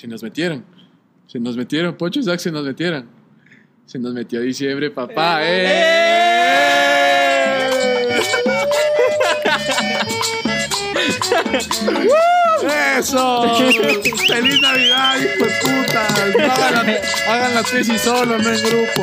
Se nos metieron. Se nos metieron, Pocho y Zach se nos metieron. Se nos metió diciembre, papá. ¡Eh! ¡Eso! ¡Feliz Navidad, hijo de puta! Hagan, la, hagan la tesis solo, no en grupo.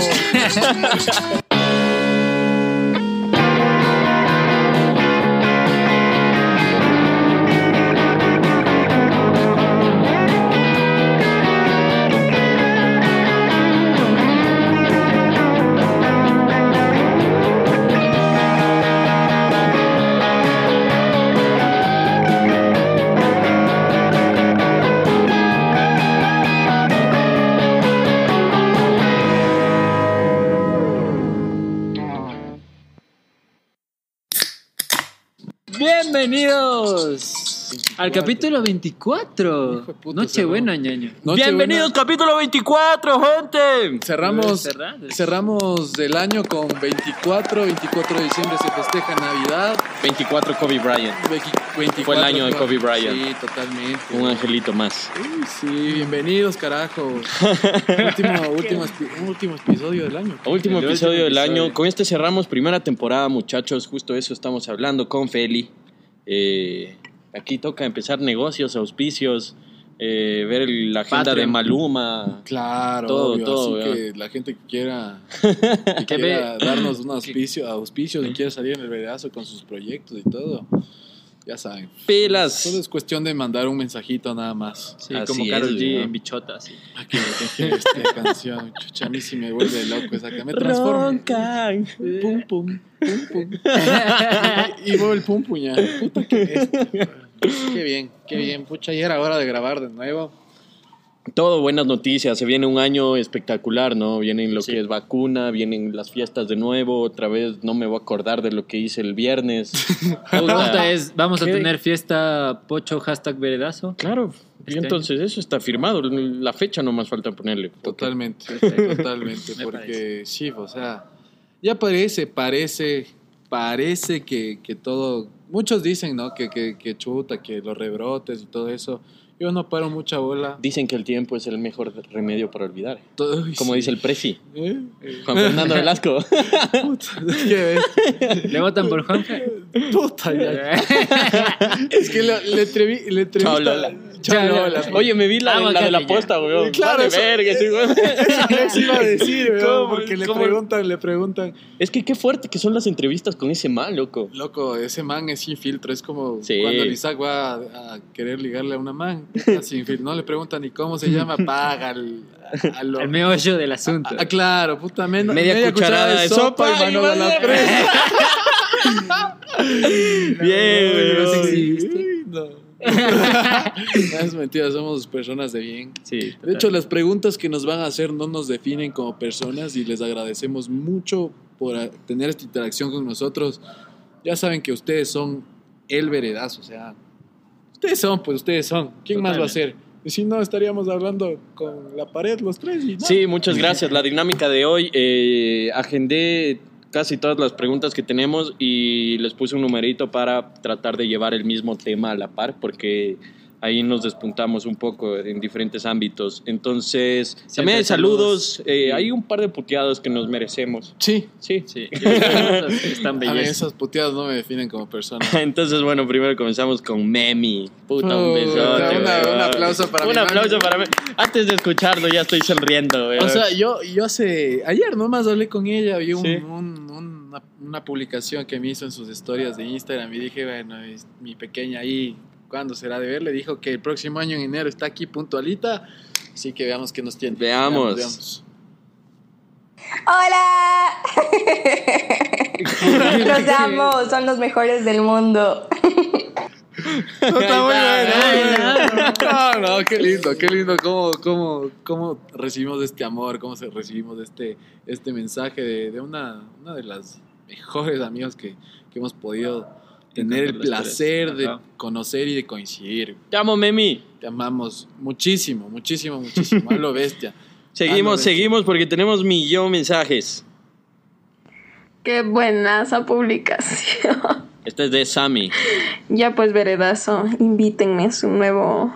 Al capítulo 24. Hijo de puta, Nochebuena, ñaño. Bienvenidos, capítulo 24, gente. Cerramos, cerramos el año con 24, 24 de diciembre se festeja Navidad. 24 Kobe Bryant. 24, Fue el año de Kobe Bryant. Sí, totalmente. Un angelito más. Uy, sí, bienvenidos, carajo. último, último, último episodio del año. Último episodio último del episodio. año. Con este cerramos primera temporada, muchachos. Justo eso estamos hablando con Feli. Eh, aquí toca empezar negocios, auspicios, eh, ver el- la agenda Patreon. de Maluma. Claro, Todo, obvio, todo, así que la gente que quiera, que quiera darnos un auspicio, auspicios y quiera salir en el veredazo con sus proyectos y todo, ya saben. Pilas. Solo es cuestión de mandar un mensajito nada más. Sí, Así como es, Karol G ¿no? en bichota, así. Aquí esta canción, chucha, a mí sí me vuelve loco esa que me transforma. Roncan. Pum, pum, pum, pum. y, y vuelve el pum, puña. Puta que esto. Qué bien, qué bien. Pucha, ya era hora de grabar de nuevo. Todo buenas noticias, se viene un año espectacular, ¿no? Vienen lo Sí. que es vacuna, vienen las fiestas de nuevo, otra vez no me voy a acordar de lo que hice el viernes. La pregunta es, ¿vamos a tener fiesta pocho hashtag veredazo? Claro, y entonces eso está firmado, la fecha no más falta ponerle. Totalmente, totalmente. Me Porque sí, o sea, ya parece, parece, parece que, que todo. Muchos dicen, ¿no? Que, que, que chuta, que los rebrotes y todo eso. Yo no paro mucha bola. Dicen que el tiempo es el mejor remedio para olvidar, uy, como sí. dice el presi, ¿Eh? Juan Fernando Velasco. Puta, ¿qué ves? ¿Le votan por Juanfe? Puta, ya. Es que le, le, le entrevista. Oye, me vi la, la de la ya. posta, weón. Claro, Vale eso- verga, sí, weón. Eso iba a decir, weón, ¿Cómo? porque le ¿Cómo? preguntan, le preguntan. Es que qué fuerte que son las entrevistas con ese man, loco. Loco, ese man es sin filtro, es como Sí. cuando el Isaac va a, a querer ligarle a una man, sin filtro, no le preguntan ni cómo se llama, paga al, lo- El meollo del asunto. Ah, claro, puta, men- Media cucharada de sopa y mano a la presa. Bien, weón. no. No, es mentira, somos personas de bien. Sí, De hecho, las preguntas que nos van a hacer no nos definen como personas y les agradecemos mucho por tener esta interacción con nosotros. Ya saben que ustedes son el veredazo, o sea, ustedes son, pues ustedes son. ¿Quién más va a ser? Y si no, estaríamos hablando con la pared los tres. Y no. Sí, muchas gracias. La dinámica de hoy, eh, agendé casi todas las preguntas que tenemos y les puse un numerito para tratar de llevar el mismo tema a la par, porque ahí nos despuntamos un poco en diferentes ámbitos. Entonces, también hay saludos, eh, hay un par de puteados que nos merecemos. Sí. Sí. Sí, están A mí bellas. esas puteadas no me definen como persona. Entonces, bueno, primero comenzamos con Memi. Puta, un besote. una- weón. un aplauso para Un mi aplauso Memi. para mí. Antes de escucharlo, ya estoy sonriendo. weón. O sea, yo, yo hace. Ayer nomás hablé con ella, vi un- Sí. un- un- una, una publicación que me hizo en sus historias de Instagram y dije, bueno, mi pequeña ahí, ¿cuándo será de verle? Dijo que el próximo año en enero está aquí puntualita, así que veamos qué nos tiene. Veamos. veamos. ¡Hola! Los amo, son los mejores del mundo. No, está muy bueno. No, no, qué lindo, qué lindo cómo, cómo, cómo recibimos este amor, cómo se recibimos este, este mensaje de, de una, una de las mejores amigas que, que hemos podido tener el placer de ajá. conocer y de coincidir. Te amo, Memi. Te amamos muchísimo, muchísimo, muchísimo. A lo bestia. Seguimos, bestia. seguimos porque tenemos millón mensajes. Qué buena esa publicación. Este es de Sammy. Ya pues, veredazo, invítenme a su nuevo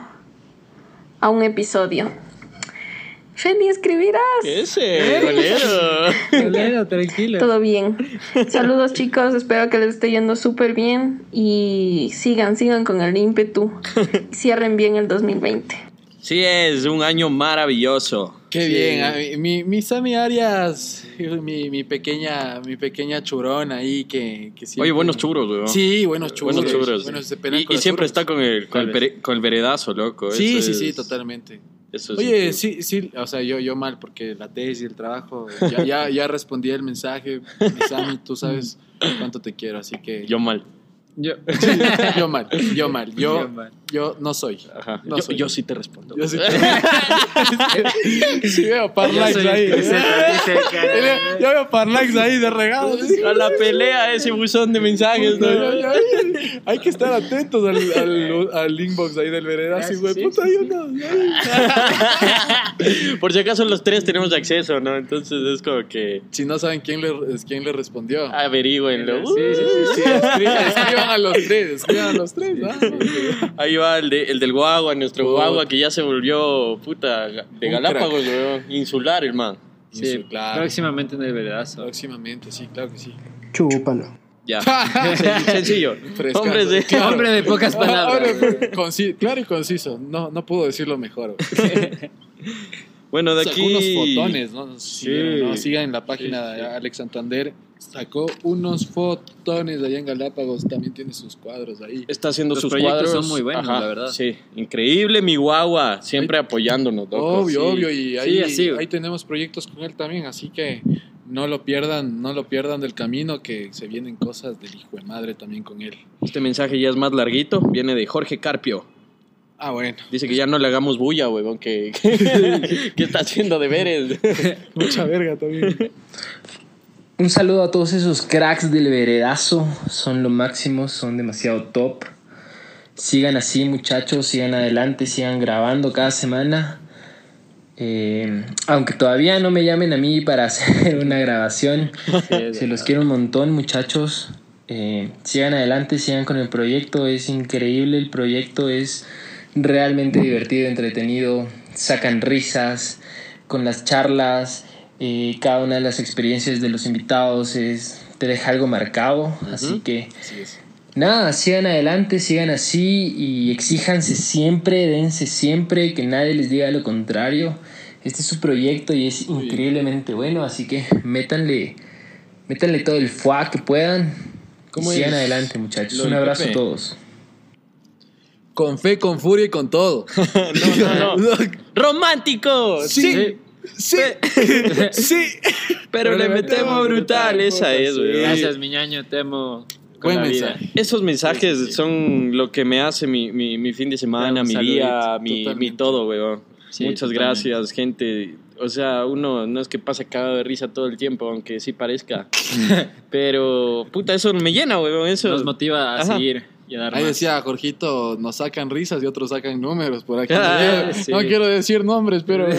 a un episodio. Fendi, escribirás. Ese, golero. Golero, tranquilo. Todo bien. Saludos chicos, espero que les esté yendo súper bien y sigan, sigan con el ímpetu. Cierren bien el 2020. Sí, es un año maravilloso. Qué Sí. bien, a mí- mi, mi Sammy Arias, mi, mi pequeña, mi pequeña churón ahí que, que siempre- Oye, buenos churros, weón. Sí, buenos churros. Buenos churros. Buenos, y y siempre churros. está con el, con, el pere- con el veredazo, loco. Sí, Eso sí, es- sí, totalmente. Eso es Oye, increíble. sí, sí, o sea, yo, yo mal porque la tesis y el trabajo, ya, ya, ya respondí el mensaje, Sammy, tú sabes cuánto te quiero, así que Yo mal. Yo. yo mal, yo mal, yo, Yo mal. Yo no soy. Ajá. No yo, soy. yo sí te respondo. Yo sí, sí veo Yo parlax ahí. Yo veo parlax ahí de regalo. A la pelea, ese buzón de mensajes, ¿no? No. Hay que estar atentos al, al, al inbox ahí del veredazo, güey. sí, Puta, sí, no. Por si acaso los tres tenemos acceso, ¿no? Entonces es como que Si no saben quién le, quién le respondió. averigüenlo. Sí, sí, sí. Sí, escriban, escriban a los tres, escriban a los tres. ¿ah? Ahí va el, de- el del guagua, nuestro Puta. guagua que ya se volvió puta de Un Galápagos, weón. Insular, el man. Sí, Sí, claro. próximamente en el veredazo. Próximamente, sí, claro que sí. Chúpalo. Ya. Sen- Sencillo. De. Claro. Hombre de pocas palabras. Ahora, conci- claro y conciso. No, no puedo decirlo mejor. Bueno, de aquí. unos fotones, ¿no? Sí. ¿no? Sigan en la página Sí, sí. de Alex Santander. Sacó unos fotones allá en Galápagos. También tiene sus cuadros ahí. Está haciendo Los sus cuadros. son muy buenos, la verdad. Sí, increíble mi guagua, siempre apoyándonos, loco. Obvio, Sí. obvio. Y ahí, Sí, así, güey. ahí tenemos proyectos con él también. Así que no lo pierdan, no lo pierdan del camino. Que se vienen cosas del hijo de madre también con él. Este mensaje ya es más larguito, viene de Jorge Carpio. Ah, bueno. Dice que ya no le hagamos bulla, huevón, que, que, que está haciendo deberes. Mucha verga también. Un saludo a todos esos cracks del veredazo. Son lo máximo, son demasiado top. Sigan así, muchachos, sigan adelante, sigan grabando cada semana. Eh, aunque todavía no me llamen a mí para hacer una grabación, se los quiero un montón, muchachos. Eh, sigan adelante, sigan con el proyecto. Es increíble el proyecto, es realmente divertido, entretenido. Sacan risas con las charlas. Eh, cada una de las experiencias de los invitados es, te deja algo marcado. Así que Así es. Nada, sigan adelante, sigan así y exíjanse siempre, dense siempre, que nadie les diga lo contrario. Este es su proyecto y es Muy bien. increíblemente bueno, así que métanle, métanle todo el fuá que puedan. ¿Cómo y sigan adelante, muchachos. lo Un abrazo Pepe? a todos. Con fe, con furia y con todo. no, no. ¡Romántico! Sí. Sí. Sí. Pero le metemos brutal, esa es, Sí. güey. Gracias, mi ñaño, te amo. Con Buen la vida. mensaje. Esos mensajes son lo que me hace mi, mi, mi fin de semana, mi saludito, día, mi, mi todo, weón. Sí, Muchas totalmente. gracias, gente. O sea, uno no es que pase cagado de risa todo el tiempo, aunque sí parezca. Pero, puta, eso me llena, weón. Eso. Nos motiva a Ajá. seguir y a dar Ahí más. decía Jorgito, nos sacan risas y otros sacan números por aquí. Ah, no, sí. no quiero decir nombres, pero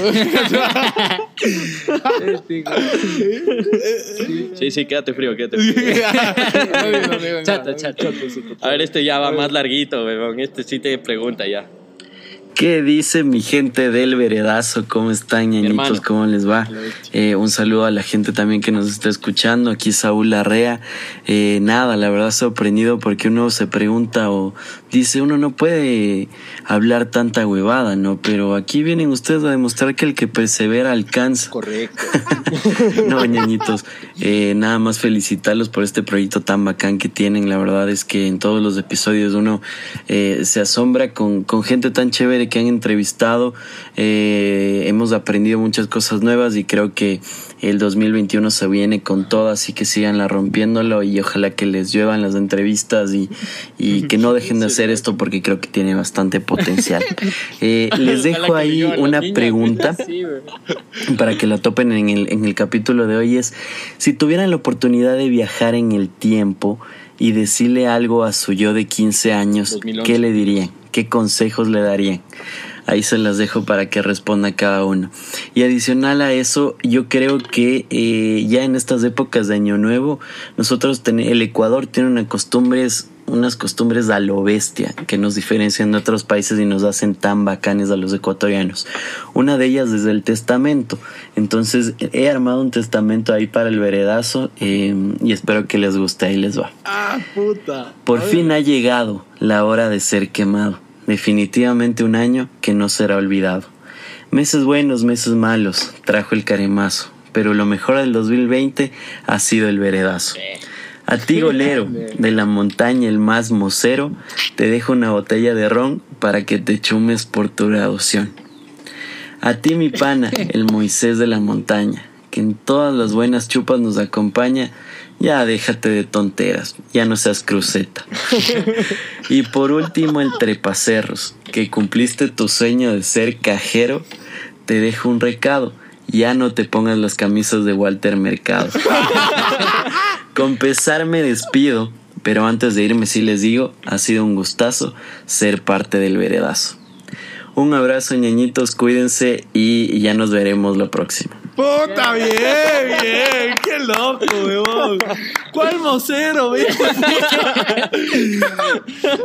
Sí, sí, quédate frío, quédate frío. Chato. sí, A ver, este ya va más larguito, weón. Este sí te pregunta ya. ¿Qué dice mi gente del veredazo? ¿Cómo están, ñañitos? ¿Cómo les va? Eh, un saludo a la gente también que nos está escuchando. Aquí Saúl Larrea. Eh, nada, la verdad sorprendido porque uno se pregunta o dice, uno no puede hablar tanta huevada, ¿no? Pero aquí vienen ustedes a demostrar que el que persevera alcanza. Correcto. No, ñañitos, eh, nada más felicitarlos por este proyecto tan bacán que tienen. La verdad es que en todos los episodios uno eh, se asombra con, con gente tan chévere que han entrevistado. Eh, hemos aprendido muchas cosas nuevas y creo que el 2021 se viene con todo, así que síganla rompiéndolo y ojalá que les lluevan las entrevistas y, y que no dejen de hacer esto porque creo que tiene bastante potencial. Eh, les dejo ahí una pregunta para que la topen en el, en el capítulo de hoy es, si tuvieran la oportunidad de viajar en el tiempo y decirle algo a su yo de 15 años, 2011. ¿qué le dirían? ¿Qué consejos le darían? Ahí se las dejo para que responda cada uno. Y adicional a eso, yo creo que eh, ya en estas épocas de Año Nuevo, nosotros ten- el Ecuador tiene una costumbre, es unas costumbres a lo bestia que nos diferencian de otros países y nos hacen tan bacanes a los ecuatorianos. Una de ellas es el testamento. Entonces he armado un testamento ahí para el veredazo eh, y espero que les guste. Ahí les va. Ah, puta. Por fin ha llegado la hora de ser quemado. Definitivamente un año que no será olvidado. Meses buenos, meses malos, trajo el caremazo. Pero lo mejor del 2020 ha sido el veredazo. A ti, golero, de la montaña el más mocero, te dejo una botella de ron para que te chumes por tu graduación. A ti, mi pana, el Moisés de la montaña, que en todas las buenas chupas nos acompaña, ya déjate de tonteras, ya no seas cruceta. Y por último, el trepacerros, que cumpliste tu sueño de ser cajero, te dejo un recado, ya no te pongas las camisas de Walter Mercado. Con pesar me despido, pero antes de irme sí les digo, ha sido un gustazo ser parte del veredazo. Un abrazo, ñañitos, cuídense y ya nos veremos la próxima. Puta, bien, bien. Qué loco, weón. ¿Cuál mocero, weón?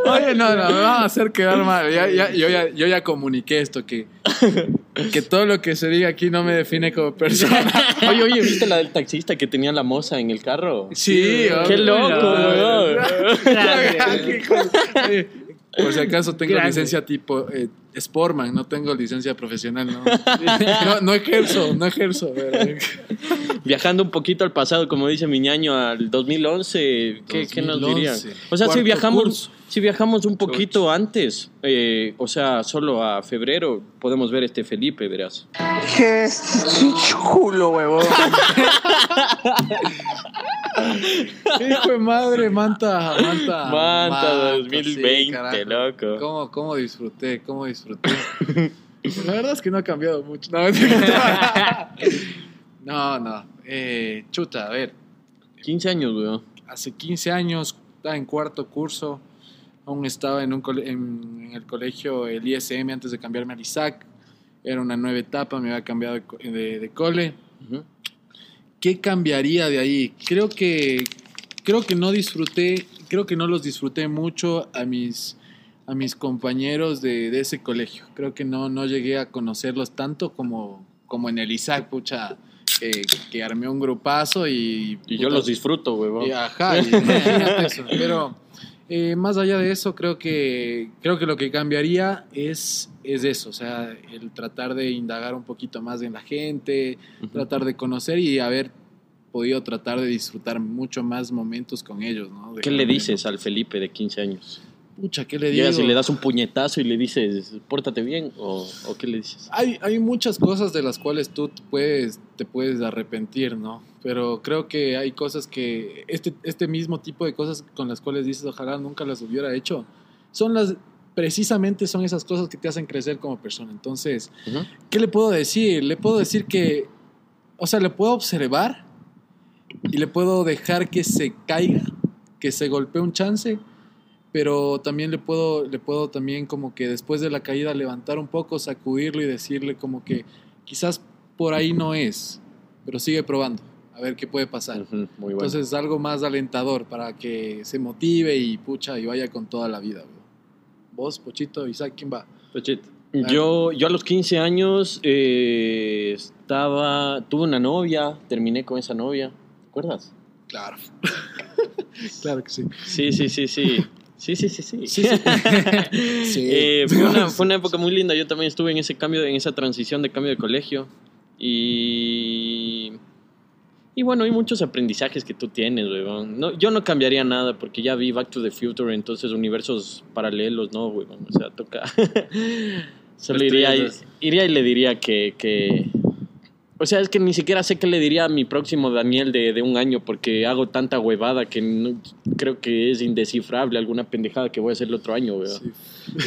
Oye, no, no, me van a hacer quedar mal. Ya, ya- yo, ya, yo ya comuniqué esto, que, que todo lo que se diga aquí no me define como persona. Oye, oye, ¿viste la del taxista que tenía la moza en el carro? Sí, Qué loco, weón. Por si acaso tengo Grande. licencia tipo eh, Sportman, no tengo licencia profesional, no. No, no ejerzo, no ejerzo. pero- Viajando un poquito al pasado, como dice mi ñaño, al 2011, ¿qué, qué nos 2011. dirían? O sea, si viajamos, curso. Si viajamos un poquito antes, eh, o sea, solo a febrero, podemos ver este Felipe, verás. Qué chulo, huevón. Hijo de madre, Manta, Manta. Manta sí, 2020, carajo. loco. ¿Cómo, cómo disfruté, cómo disfruté. La verdad es que no ha cambiado mucho. No, no, no. Eh, chuta, a ver. 15 años, weón. Hace 15 años, estaba en cuarto curso. Aún estaba en, un en, en el colegio, el ISM, antes de cambiarme al ISAC. Era una nueva etapa, me había cambiado de, de- de cole. ¿Qué cambiaría de ahí? Creo que creo que no disfruté, creo que no los disfruté mucho a mis a mis compañeros de, de ese colegio. Creo que no, no llegué a conocerlos tanto como, como en el ISAC, pucha, eh, que armé un grupazo y... Y yo los disfruto, weón. y ajá, y eso. Pero eh, más allá de eso, creo que, creo que lo que cambiaría es, es eso, o sea, el tratar de indagar un poquito más en la gente, tratar de conocer y haber podido tratar de disfrutar mucho más momentos con ellos, ¿no? De ¿Qué le dices al Felipe de 15 años? Pucha, ¿qué le digo? Llegas y le das un puñetazo y le dices, pórtate bien, o, o qué le dices? Hay, hay muchas cosas de las cuales tú puedes, te puedes arrepentir, ¿no? Pero creo que hay cosas que, este, este mismo tipo de cosas con las cuales dices, ojalá nunca las hubiera hecho, son las, precisamente son esas cosas que te hacen crecer como persona. Entonces. ¿qué le puedo decir? Le puedo decir que, o sea, le puedo observar y le puedo dejar que se caiga, que se golpee un chance, pero también le puedo, le puedo también como que después de la caída levantar un poco, sacudirlo y decirle como que quizás por ahí no es, pero sigue probando, a ver qué puede pasar. Muy bueno. Entonces algo más alentador para que se motive y pucha y vaya con toda la vida. bro. Vos, Pochito, Isaac, ¿quién va? Pochito. Yo, yo a los 15 años eh, estaba, tuve una novia, terminé con esa novia, ¿te acuerdas? Claro. claro que sí. Sí, sí, sí, sí. Sí, sí, sí, sí. Sí, sí. Sí. Eh, fue, una, fue una época muy linda. Yo también estuve en ese cambio, en esa transición de cambio de colegio. Y. Y bueno, hay muchos aprendizajes que tú tienes, weón. No, yo no cambiaría nada porque ya vi Back to the Future, entonces universos paralelos, no, weón. O sea, toca. Solo iría y, iría y le diría que, que. O sea, es que ni siquiera sé qué le diría a mi próximo Daniel de, de un año porque hago tanta huevada que no- creo que es indescifrable alguna pendejada que voy a hacer el otro año, weón. Sí.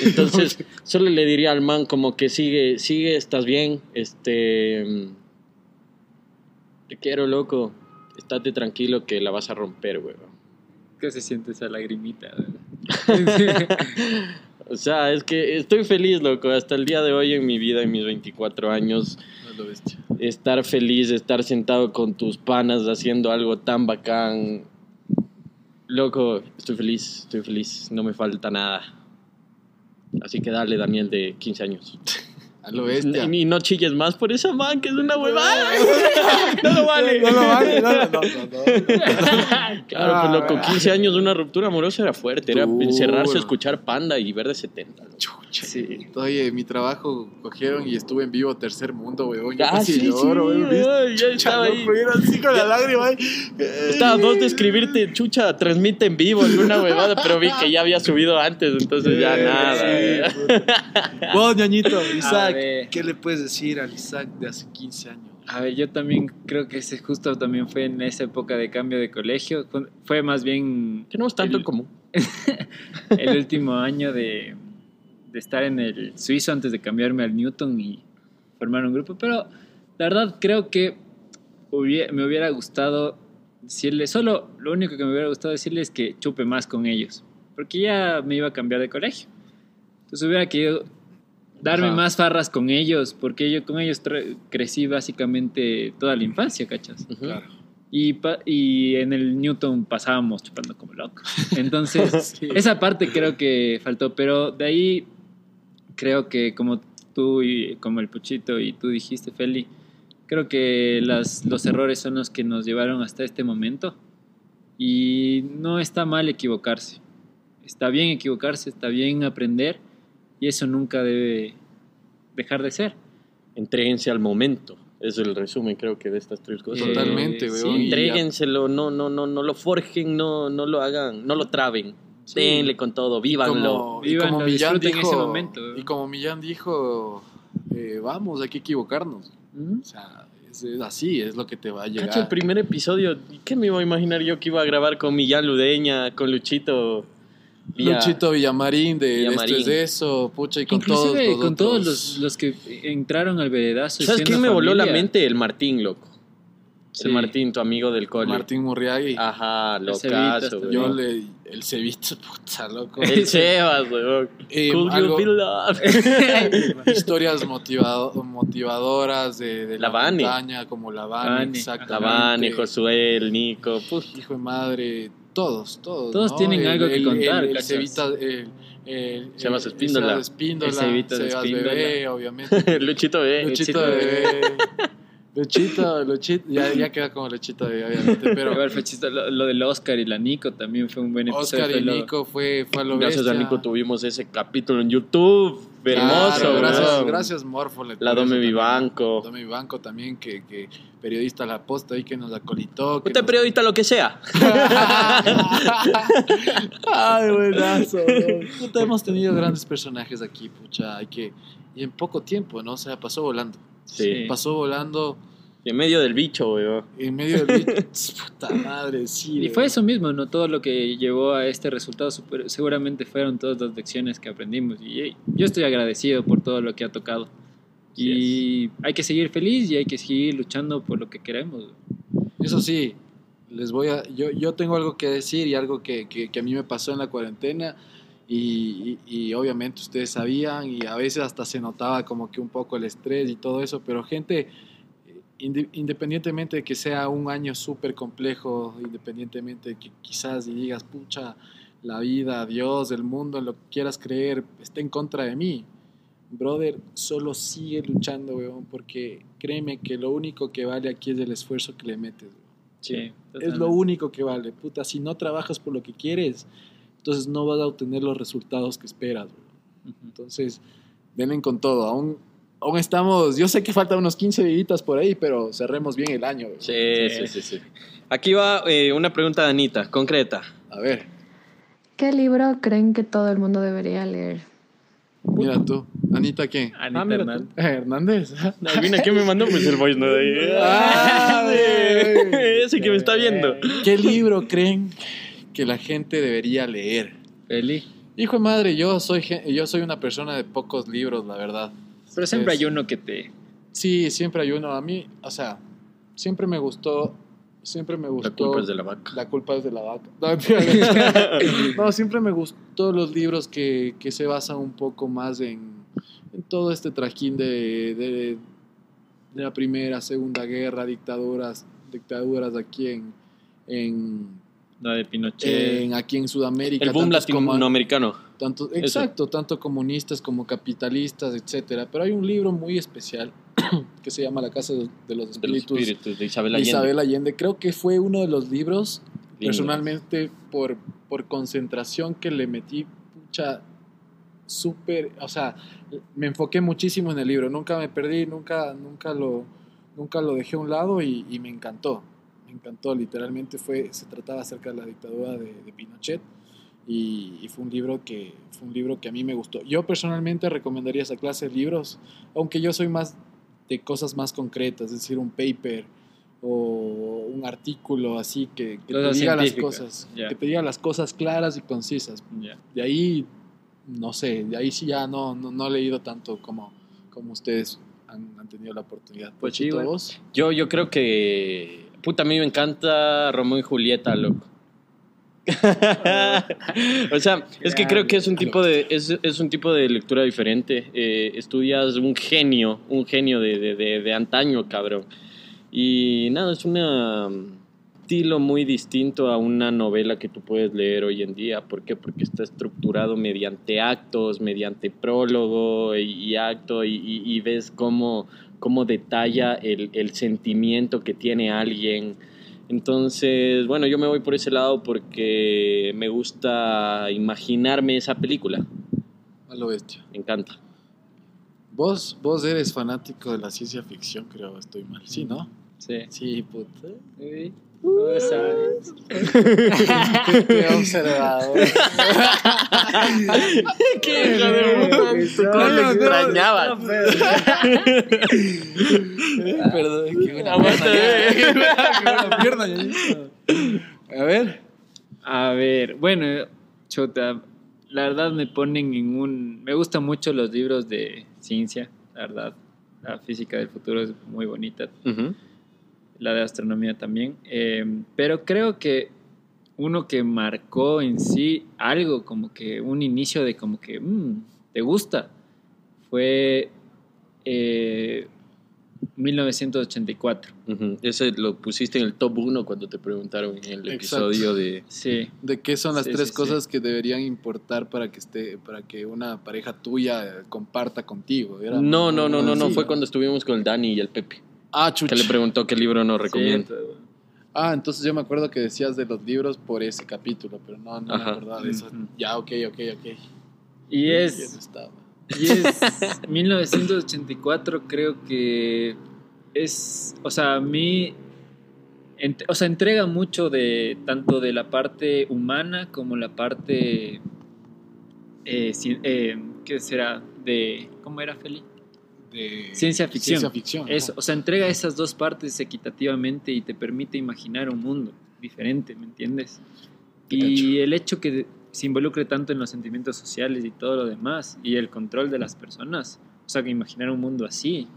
Entonces, solo le diría al man como que sigue, sigue, estás bien, este... mm, Te quiero, loco. Estate tranquilo que la vas a romper, weón. ¿Qué se siente esa lagrimita? verdad? O sea, es que estoy feliz, loco. Hasta el día de hoy en mi vida, en mis 24 años, lo bestia. estar feliz, estar sentado con tus panas haciendo algo tan bacán. Loco, estoy feliz, estoy feliz, no me falta nada. Así que dale, Daniel, de 15 años. A lo bestia. Y no chilles más por esa man, que es una huevada. no lo vale. No lo vale, no, no, no, no. Claro, pues loco, 15 años de una ruptura amorosa era fuerte. Era Duro. encerrarse a escuchar Panda y ver de 70. loco. Sí. Oye, mi trabajo cogieron y estuve en vivo Tercer Mundo, weón. Yo Ah, casi sí, lloro, sí, weón. ya Chucha, estaba ahí. así con la lágrima. ay. Estaba dos de escribirte, chucha, transmite en vivo alguna huevada, pero vi que ya había subido antes, entonces ya Sí, nada. sí, Vos, ñañito, Isaac, ver. ¿qué le puedes decir al Isaac de hace 15 años? A ver, yo también creo que ese justo también fue en esa época de cambio de colegio. Fue- más bien Tenemos tanto El- en común. el último año de, de estar en el suizo antes de cambiarme al Newton y formar un grupo. Pero la verdad creo que me hubiera gustado decirle, solo lo único que me hubiera gustado decirle es que chupe más con ellos. Porque ya me iba a cambiar de colegio. Entonces hubiera querido darme Ajá. más farras con ellos, porque yo con ellos crecí básicamente toda la infancia, ¿cachas? Claro. Y, y en el Newton pasábamos chupando como locos. Entonces, Sí. esa parte creo que faltó, pero de ahí creo que como tú y como el Puchito y tú dijiste, Feli, creo que las, los errores son los que nos llevaron hasta este momento. Y no está mal equivocarse. Está bien equivocarse, está bien aprender y eso nunca debe dejar de ser. Entréguense al momento. Es el resumen, creo que, de estas tres cosas. Eh, Totalmente, sí, weón. y ya- Entréguenselo, no, no, no, no lo forjen, no, no lo hagan, no lo traben. Sí. Denle con todo, vívanlo. Como, y como Millán dijo, ese momento, y como Millán dijo, eh, vamos, hay que equivocarnos. ¿Mm? O sea, es, es así, es lo que te va a llegar. Cacho, el primer episodio, ¿qué me iba a imaginar yo que iba a grabar con Millán Ludeña, con Luchito? Villa- Luchito Villamarín de, esto es eso, pucha, y con todos Inclusive los con todos los, los que entraron al veredazo. ¿Sabes quién me voló la mente? El Martín, loco. Sí. El Martín, tu amigo del cole. Martín Murriagui. Ajá, locazo, también. Yo le. El ceviche, puta, loco. El Sebas, weón. Eh, Could you algo- be loved? Historias motivado- motivadoras de, de la, La montaña, como la Vane, Vane, La exactamente. Vane, Josué, el Nico. Puf. Hijo de madre, todos, todos. Todos ¿no? tienen algo que contar, El. Cevita, el, el, Sebas Espíndola. Espíndola, El Cevita de Sebas Espíndola. Bebé, obviamente. Luchito, eh. Luchito Bebé. Luchito, Luchito, ya, ya queda como Luchito Bebé, obviamente. Pero fue chistoso. Lo, lo del Oscar y la Nico también fue un buen episodio. Oscar y Nico fue, fue a lo Gracias a bestia. Nico tuvimos ese capítulo en YouTube. Hermoso, Claro, gracias, gracias Morfole. La Dome. Vivanco. Dome Vivanco también, que, que periodista la posta ahí que nos la colitó. que Usted nos- periodista, lo que sea. Ay, buenazo. Puta, hemos tenido grandes personajes aquí, pucha. Hay que. Y en poco tiempo, ¿no? O sea, pasó volando. Sí. Pasó volando en medio del bicho, weón. en medio del. Puta madre, sí. Y weón. fue eso mismo, ¿no? Todo lo que llevó a este resultado super- seguramente fueron todas las lecciones que aprendimos. Y hey, yo estoy agradecido por todo lo que ha tocado. Y hay que seguir feliz y hay que seguir luchando por lo que queremos. Eso sí, les voy a. Yo, yo tengo algo que decir y algo que, que, que a mí me pasó en la cuarentena. Y, y- y obviamente ustedes sabían, y a veces hasta se notaba como que un poco el estrés y todo eso, pero gente, independientemente de que sea un año súper complejo, independientemente de que quizás y digas, pucha, la vida, Dios, el mundo, lo que quieras creer, está en contra de mí. Brother, solo sigue luchando, weón, porque créeme que lo único que vale aquí es el esfuerzo que le metes. weón. Sí, Es lo único que vale. Puta, si no trabajas por lo que quieres, entonces no vas a obtener los resultados que esperas. weón. Entonces, denle con todo. Aún, aún estamos, yo sé que faltan unos 15 viditas por ahí, pero cerremos bien el año. Sí, sí, sí, sí. Aquí va eh, una pregunta de Anita, concreta. A ver, ¿Qué libro creen que todo el mundo debería leer? mira tú. Anita, ¿quién? Anita Ah, Hernández. Hernández. Adivina qué me mandó, pues el voice. Ah, Ese que me está viendo. ¿Qué libro creen que la gente debería leer? Feli. Hijo de madre, yo soy, yo soy una persona de pocos libros, la verdad. Pero siempre Es- hay uno que te... Sí, siempre hay uno. A mí, o sea, siempre me gustó, siempre me gustó. La culpa es de la vaca. La culpa es de la vaca. No, siempre me gustó los libros que, que se basan un poco más en, en todo este trajín de, de, de la primera, segunda guerra, dictaduras, dictaduras aquí en, en, La de Pinochet. en- aquí en Sudamérica. El boom latinoamericano. tanto, exacto, tanto comunistas como capitalistas, etcétera. Pero hay un libro muy especial que se llama La Casa de los De los Espíritus espíritus de Isabel de Allende. Isabel Allende. Creo que fue uno de los libros, Lindo. personalmente, por, por concentración que le metí, pucha, súper, o sea, me enfoqué muchísimo en el libro, nunca me perdí, nunca, nunca, lo, nunca lo dejé a un lado y, y me encantó, encantó, literalmente fue, se trataba acerca de la dictadura de, de Pinochet y, y fue un libro que fue un libro que a mí me gustó. Yo personalmente recomendaría esa clase de libros, aunque yo soy más de cosas más concretas, es decir, un paper o un artículo así que, que te diga las cosas, ya. que te diga las cosas claras y concisas. Ya. De ahí, no sé, de ahí sí ya no, no, no he leído tanto como, como ustedes han, han tenido la oportunidad. Pues sí. ¿vos? Yo, yo creo que. Puta, a mí me encanta Romeo y Julieta, loco. o sea, es que creo que es un tipo de, es, es un tipo de lectura diferente. Eh, estudias un genio, un genio de, de, de, antaño, cabrón. Y nada, es un estilo muy distinto a una novela que tú puedes leer hoy en día. ¿Por qué? Porque está estructurado mediante actos, mediante prólogo y, acto, y ves cómo, cómo detalla el, el sentimiento que tiene alguien. Entonces, bueno, yo me voy por ese lado porque me gusta imaginarme esa película. A lo bestia. Me encanta. Vos, vos eres fanático de la ciencia ficción, creo, estoy mal. Sí, ¿no? Sí. Sí, puta. Sí. ¿Cómo sabes? Qué observador. ¡Qué hijo de puta! No, extrañaba. Perdón, qué buena pierna, ya. Qué buena pierna, ya. A ver. A ver, bueno, Chota, la verdad me ponen en un... Me gustan mucho los libros de ciencia, la verdad. La física del futuro es muy bonita, Ujú. La de astronomía también. Eh, pero creo que uno que marcó en sí algo, como que un inicio de como que, mm, ¿te gusta? Fue eh, 1984. Ujú. Ese lo pusiste en el top 1 cuando te preguntaron en el Exacto. episodio de... Sí. ¿De qué son las Sí, tres sí, sí. cosas que deberían importar para que esté, para que una pareja tuya comparta contigo? Era No, no, no, no, no, fue cuando estuvimos con el Dani y el Pepe. Ah, chucha. Que le preguntó qué libro nos recomienda. Sí. Ah, entonces yo me acuerdo que decías de los libros por ese capítulo, pero no, no Ajá. me acordaba de eso. Ya, ok, ok, ok. Y es... Y es 1984, creo que es, o sea, a mí, ent- o sea, entrega mucho de tanto de la parte humana como la parte, eh, eh, ¿qué será? De, ¿cómo era, Feli? De Ciencia ficción. Ciencia ficción. Eso, o sea, entrega esas dos partes equitativamente y te permite imaginar un mundo diferente, ¿me entiendes? Y el hecho que se involucre tanto en los sentimientos sociales y todo lo demás, y el control de las personas, o sea, que imaginar un mundo así,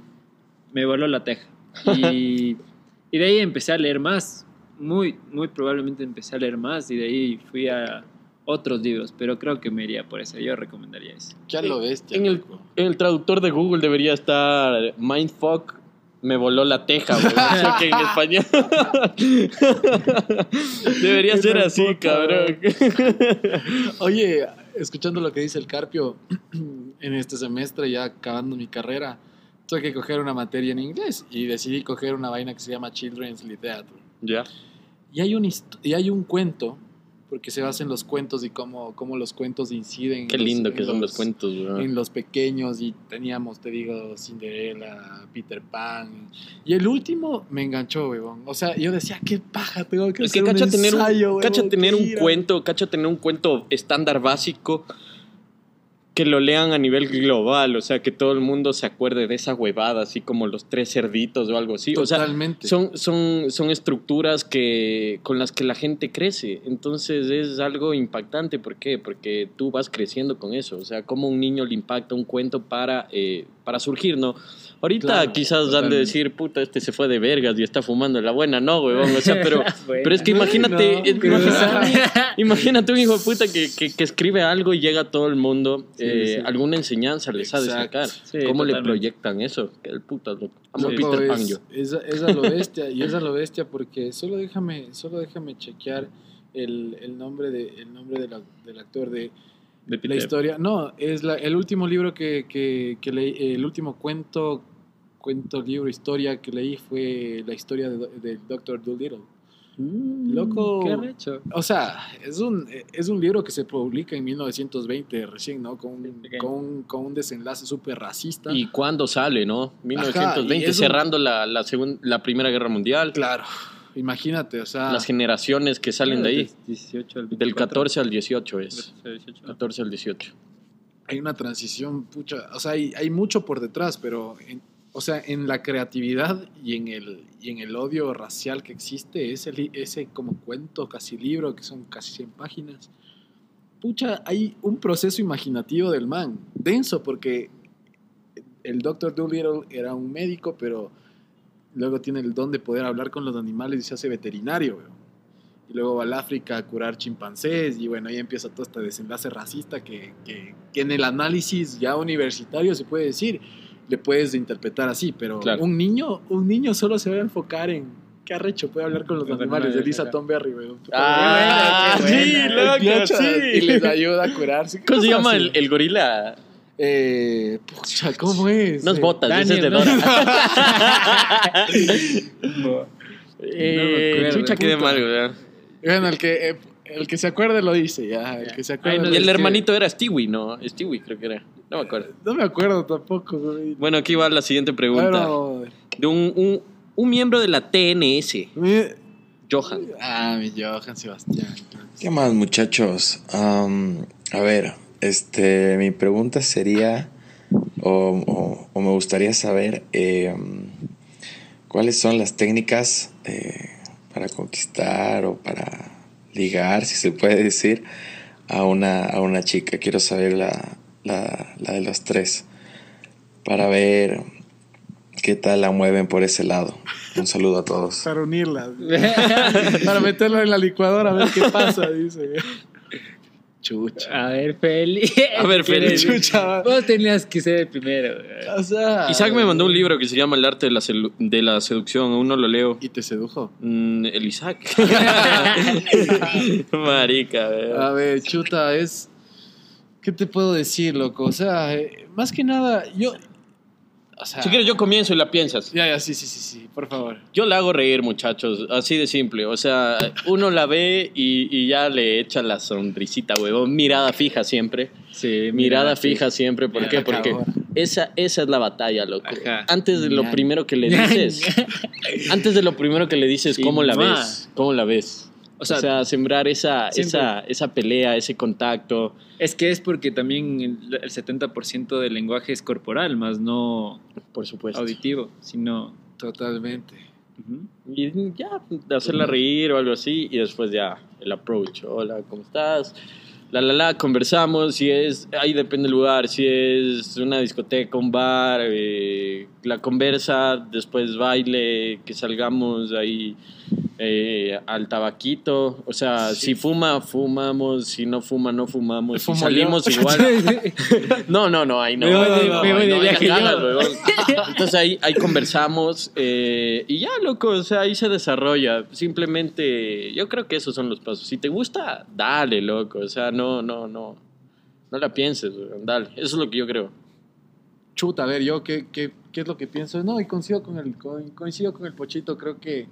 me voló la teja. Y, y de ahí empecé a leer más, muy, muy probablemente empecé a leer más, y de ahí fui a otros libros, pero creo que me iría por eso, yo recomendaría eso. Ya lo bestia. En el, en el traductor de Google debería estar Mindfuck me voló la teja, güey. O sea, que en español. debería ser así, cabrón. Oye, escuchando lo que dice el Carpio, en este semestre, ya acabando mi carrera, tuve que coger una materia en inglés y decidí coger una vaina que se llama Children's Literature. ya. Y hay un, y hay un cuento, porque se basa en los cuentos y cómo, cómo los cuentos inciden. Qué los- lindo en que son los cuentos, güey. En los pequeños y teníamos, te digo, Cinderella, Peter Pan. Y el último me enganchó, weón. O sea, yo decía, qué paja, tengo que Es que hacer un cacha tener, ensayo, un, cacha huevón, tener un cuento, cacha tener un cuento estándar básico que lo lean a nivel global, o sea, que todo el mundo se acuerde de esa huevada, así como los tres cerditos o algo así. O sea, Totalmente. son, son, son estructuras que, con las que la gente crece. Entonces es algo impactante. ¿Por qué? Porque tú vas creciendo con eso. O sea, como un niño le impacta un cuento para, eh, para surgir, ¿no? Ahorita Claro, quizás han de decir, puta, este se fue de vergas y está fumando la buena. No, huevón. O sea, pero, pero es que imagínate, No, pero- imagínate, un hijo de puta que, que, que escribe algo y llega a todo el mundo. Sí, eh, sí. Alguna enseñanza les ha de sacar. Sí, ¿Cómo le totalmente. proyectan eso? Que el puta, loco. Amo Peter Pan yo. es, es a lo bestia, y es a lo bestia porque solo déjame, solo déjame chequear el, el nombre, de, el nombre de la- del actor de De la historia. No, es la- el último libro que, que, que leí, el último cuento, cuento, libro, historia que leí fue la historia de- del Doctor Dolittle. Loco. Mm, Qué arrecho. O sea, es un, es un libro que se publica en 1920 recién, ¿no? Con, con, un- con un desenlace súper racista. ¿Y cuándo sale, no? 1920, y es un- cerrando la, la, segun- la Primera Guerra Mundial. Claro, imagínate, o sea... Las generaciones que salen de ahí. 18 al Del 24. 14 al 18 es. 18, ¿no? 14 al 18. hay una transición, pucha, o sea, hay, hay mucho por detrás, pero, en- o sea, en la creatividad y en el, y en el odio racial que existe, ese, ese como cuento, casi libro, que son casi 100 páginas, pucha, hay un proceso imaginativo del man, denso, porque el Dr. Dolittle era un médico, pero luego tiene el don de poder hablar con los animales y se hace veterinario, weón. Y luego va al África a curar chimpancés y bueno, ahí empieza todo este desenlace racista que, que, que en el análisis ya universitario se puede decir, le puedes interpretar así, pero Claro. un niño un niño solo se va a enfocar en qué arrecho puede hablar con los animales, de animales, Lisa. Tomberry, weón. Ah, buena, sí, loco, sí. Y les ayuda a curarse. ¿Cómo se llama el gorila? Eh, pucha, ¿cómo es? Unas Eh, botas, es de Daniel, ¿no? Dora. eh, acuerdo, chucha, qué de puta. mal, güey. Bueno, el que, eh, el que se acuerde lo dice, ya. El que se acuerde. Ay, no, lo Y el dice. hermanito era Stewie, ¿no? Stewie creo que era. No me acuerdo. No me acuerdo tampoco, güey. Bueno, aquí va la siguiente pregunta. Bueno, De un, un, un miembro de la TNS, mi- Johan. Ah, mi Johan Sebastián. ¿Qué más, muchachos? Am, a ver, este, mi pregunta sería, o, o- o me gustaría saber, eh, cuáles son las técnicas eh, para conquistar o para ligar, si se puede decir, a una, a una chica. Quiero saber la, la, la de los tres, para ver qué tal la mueven por ese lado. Un saludo a todos. Para unirlas. para meterlo en la licuadora a ver qué pasa, dice. Chucha. A ver, Feli. A ver, Feli. Chucha. Vos tenías que ser el primero. güey. O sea. Isaac me mandó un libro que se llama El arte de la, de la seducción. Aún no lo leo. Y te sedujo. Mm, el Isaac. Marica, weón. A ver, chuta, es. ¿Qué te puedo decir, loco? O sea, eh, más que nada, yo. O sea. Si quieres, yo comienzo y la piensas. Ya, ya, sí, sí, sí, sí, por favor. Yo la hago reír, muchachos, así de simple. O sea, uno la ve y, y ya le echa la sonrisita, huevón. Mirada fija siempre. Sí, Mirada fija siempre. ¿Por qué? Porque esa, esa es la batalla, loco. Ajá. Antes de lo primero que le dices, antes de lo primero que le dices, ¿cómo la ves? ¿Cómo la ves? O O sea, sea, sembrar esa, siempre- esa, esa pelea, ese contacto. Es que es porque también el, el 70% del lenguaje es corporal, más no Por supuesto. auditivo, sino... Totalmente. Ujú. Y ya, hacerla reír o algo así, y después ya, el approach. Hola, ¿cómo estás? La, la, la, conversamos, si es, ahí depende del lugar, si es una discoteca, un bar, eh, la conversa, después baile, que salgamos ahí eh, al tabaquito, o sea, si fuma, fumamos, si no fuma, no fumamos, si salimos yo. igual. No, no, no, ahí no. Entonces ahí, ahí conversamos eh, y ya, loco, o sea, ahí se desarrolla. Simplemente, yo creo que esos son los pasos. Si te gusta, dale, loco, o sea, no, no, no, no la pienses, dale. Eso es lo que yo creo. Chuta, a ver, yo qué, qué, qué es lo que pienso. No, y coincido con el, co- coincido con el Pochito, creo que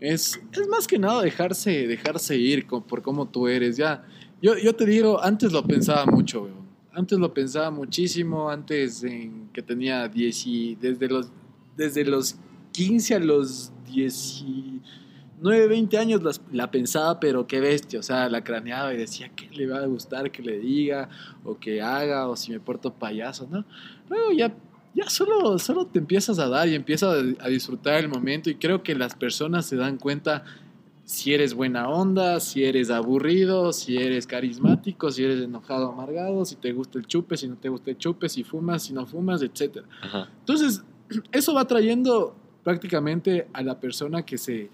es, es más que nada dejarse, dejarse ir por cómo tú eres. Ya, yo, yo te digo, antes lo pensaba mucho. Antes lo pensaba muchísimo, antes en que tenía 10 y desde los, desde los 15 a los 19, 20 años la pensaba, pero qué bestia, o sea, la craneaba y decía, ¿qué le va a gustar que le diga o que haga o si me porto payaso, ¿no? Luego ya, ya solo, solo te empiezas a dar y empiezas a, disfrutar el momento y creo que las personas se dan cuenta si eres buena onda, si eres aburrido, si eres carismático, si eres enojado, amargado, si te gusta el chupe, si no te gusta el chupe, si fumas, si no fumas, etc. Ajá. Entonces, eso va trayendo prácticamente a la persona que se...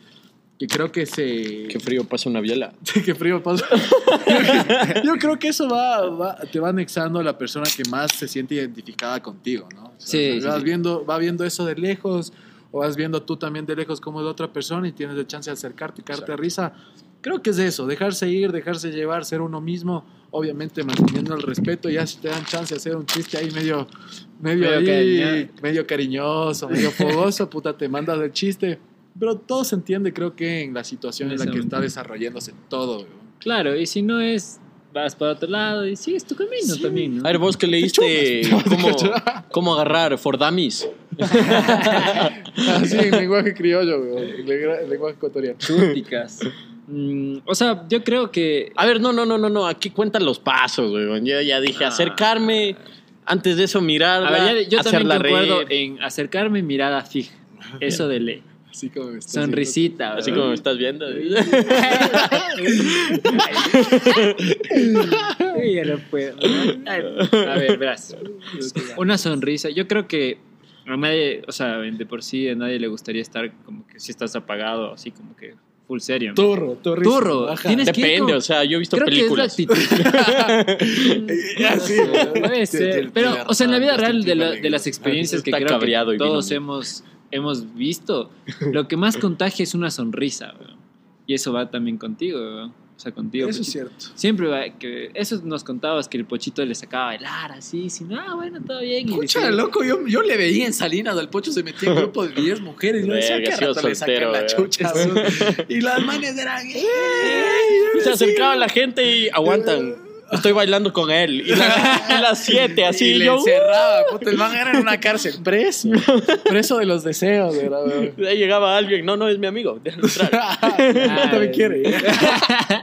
que creo que se... Qué frío pasa una biela. Qué frío pasa. Yo creo que eso va, va- te va anexando a la persona que más se siente identificada contigo, ¿no? O sea, Sí, vas sí. viendo, va viendo eso de lejos, o vas viendo tú también de lejos cómo es la otra persona y tienes la chance de acercarte y cagarte de risa. creo que es eso, dejarse ir, dejarse llevar, ser uno mismo, obviamente manteniendo el respeto, ya si te dan chance de hacer un chiste ahí medio, medio, Medio ahí, cariño- medio cariñoso, medio fogoso, puta, te mandas el chiste. Pero todo se entiende, creo que en la situación en, la que está desarrollándose todo. weón. Claro, y si no es, vas para otro lado y sigues tu camino también, ¿no? A ver, vos que leíste cómo, cómo agarrar Fordamis. Así, en lenguaje criollo, weón, en lengu- en lenguaje ecuatoriano. Chúticas. Mm, o sea, yo creo que A ver, no, no, no, no, no. Aquí cuentan los pasos, weón. Yo ya dije, Ah. acercarme. Antes de eso, ya- yo hacer también la concuerdo red. en acercarme mirada fija. Eso de ley. Así como me estás Sonrisita. Así weón. como me estás viendo. Ay, ya no puedo. Ay, A ver, verás. Una sonrisa. Yo creo que a nadie, o sea, de por sí a nadie le gustaría estar como que si estás apagado, así como que full serio. ¿no? Turro. Turro. Tienes ir Depende, o sea, yo he visto Creo películas. que es la actitud. Ya, sí, No sé, ¿verdad? puede ser. Pero, o sea, en la vida Justin real de, la- de las experiencias que creo que todos hemos, hemos visto, lo que más contagia es una sonrisa. weón. Y eso va también contigo. weón. O sea, contigo. Eso es Pochito. cierto. Siempre va, que eso nos contabas que el pochito le sacaba a bailar así, sin ah, bueno, todo bien. y Escucha, decía- loco, yo, yo le veía en Salinas, el pocho se metía en grupo de 10 mujeres. Y yo decía, Verga, ¿qué sí, rato le sacan la chucha? azul? y las manes eran... "Ey, Se acercaba la gente y aguantan. Estoy bailando con él. Y, la- y las siete, así. y le yo, encerraba. Puta, el man era en una cárcel. Preso. Preso de los deseos, ¿verdad? weón? de ahí llegaba alguien. No, no, es mi amigo. Déjalo entrar. También quiere.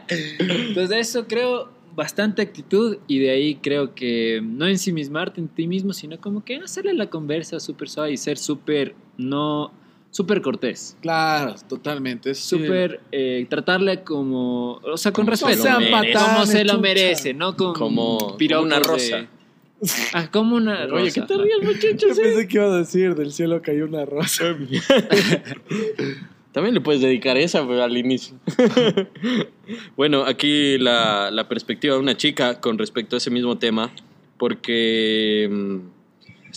Entonces, de eso creo bastante actitud y de ahí creo que no ensimismarte en ti mismo, sino como que hacerle la conversa súper suave y ser súper, no, súper cortés. Claro, totalmente. Súper, eh, tratarle como, o sea, con Como respeto. se como se lo merece, no con Como- una de- rosa. Ah, como una rosa. Oye, ¿qué te ríes, muchachos? Yo pensé que iba a decir, del cielo cayó una rosa. También le puedes dedicar esa al inicio. bueno, aquí la, la perspectiva de una chica con respecto a ese mismo tema, porque mm,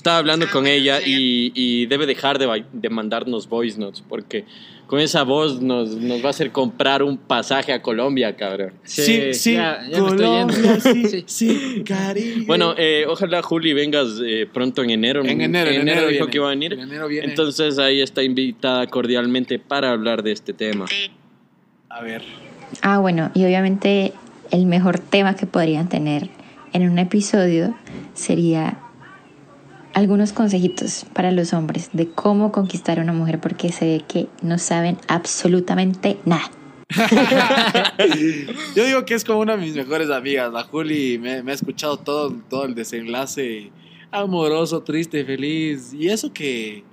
estaba hablando con ella y, y debe dejar de, mandarnos voice notes, porque con esa voz nos, nos va a hacer comprar un pasaje a Colombia, cabrón. Sí, ya, ya me estoy yendo. sí, Sí. sí, Caribe. Bueno, eh, ojalá Juli vengas eh, pronto en enero. en enero, en enero, dijo viene. que iba a venir. En enero viene. Entonces ahí está invitada cordialmente para hablar de este tema. a ver. Ah, bueno, y obviamente el mejor tema que podrían tener en un episodio sería algunos consejitos para los hombres de cómo conquistar a una mujer porque se ve que no saben absolutamente nada. Yo digo que es como una de mis mejores amigas. La Juli me, ha escuchado todo, todo el desenlace amoroso, triste, feliz. Y eso que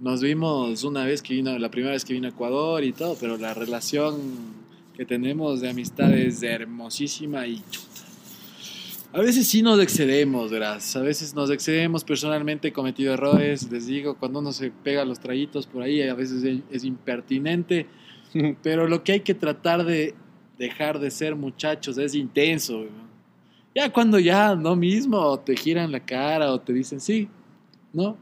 nos vimos una vez que vino, la primera vez que vino a Ecuador y todo, pero la relación que tenemos de amistad es hermosísima y. A veces sí nos excedemos, ¿verdad? A veces nos excedemos. Personalmente he cometido errores. Les digo, cuando uno se pega los traguitos por ahí, a veces es- impertinente. Pero lo que hay que tratar de dejar de ser muchachos es intenso. Ya cuando ya no mismo te giran la cara o te dicen sí, ¿no?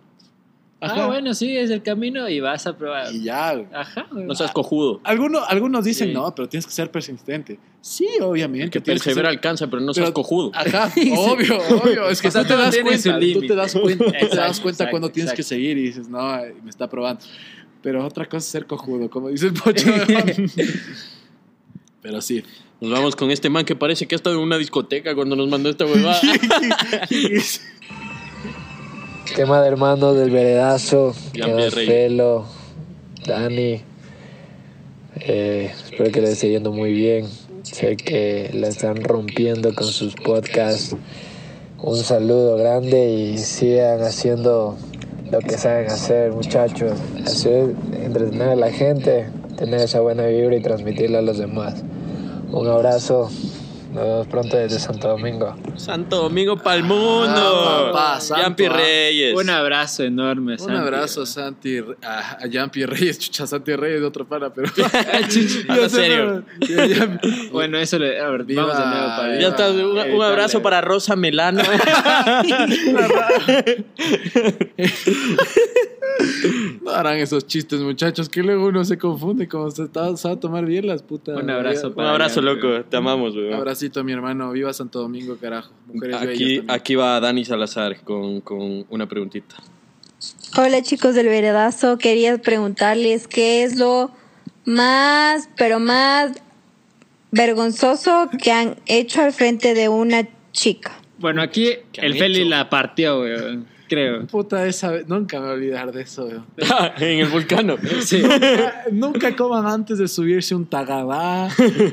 Ah, bueno, sí, es el camino y vas a probar. Y ya. güey. Ajá, güey. No seas cojudo. Algunos, algunos dicen Sí. no, pero tienes que ser persistente. Sí, obviamente. Que tienes que persevera ser- alcanza, pero no Pero- seas cojudo. Ajá, obvio, obvio. Es que O sea, tú te das cuenta, tú te das cuenta, tú te das Exacto, cuenta exacto, cuando tienes que exacto. seguir y dices, no, me está probando. Pero otra cosa es ser cojudo, como dice el pocho. Pero sí. Nos vamos con este man que parece que ha estado en una discoteca cuando nos mandó esta huevada. Tema de hermano del veredazo. Pelo, Dani. Eh, espero que les esté yendo muy bien. Sé que la están rompiendo con sus podcasts. Un saludo grande y sigan haciendo lo que saben hacer, muchachos. Hacer, entretener a la gente, tener esa buena vibra y transmitirla a los demás. Un abrazo. Nos vemos pronto desde Santo Domingo. Santo Domingo pa'l mundo. Ah, Yampi ah. Reyes. Un abrazo enorme. Un Santi. abrazo, Santi, a, a Jampi Reyes, chucha, Santi Reyes de otro pana, pero... Habla serio. Bueno, eso le. A ver, Viva- vamos de nuevo para. Ya está, un, un abrazo para Rosa Melano. No harán esos chistes, muchachos, que luego uno se confunde como se está, sabe tomar bien las putas. Un abrazo Un para abrazo, allá, loco. Te amamos, Un weón. abracito a mi hermano. Viva Santo Domingo, carajo. Mujeres bellas Aquí, aquí va Dani Salazar con, con una preguntita. Hola chicos del Veredazo, quería preguntarles qué es lo más, pero más vergonzoso que han hecho al frente de una chica. Bueno, aquí ¿Qué han el Feli la partió, weón. Creo. Puta, esa vez, nunca me voy a olvidar de eso, weón. en el vulcano. Sí. Nunca, nunca coman antes de subirse un tagadá,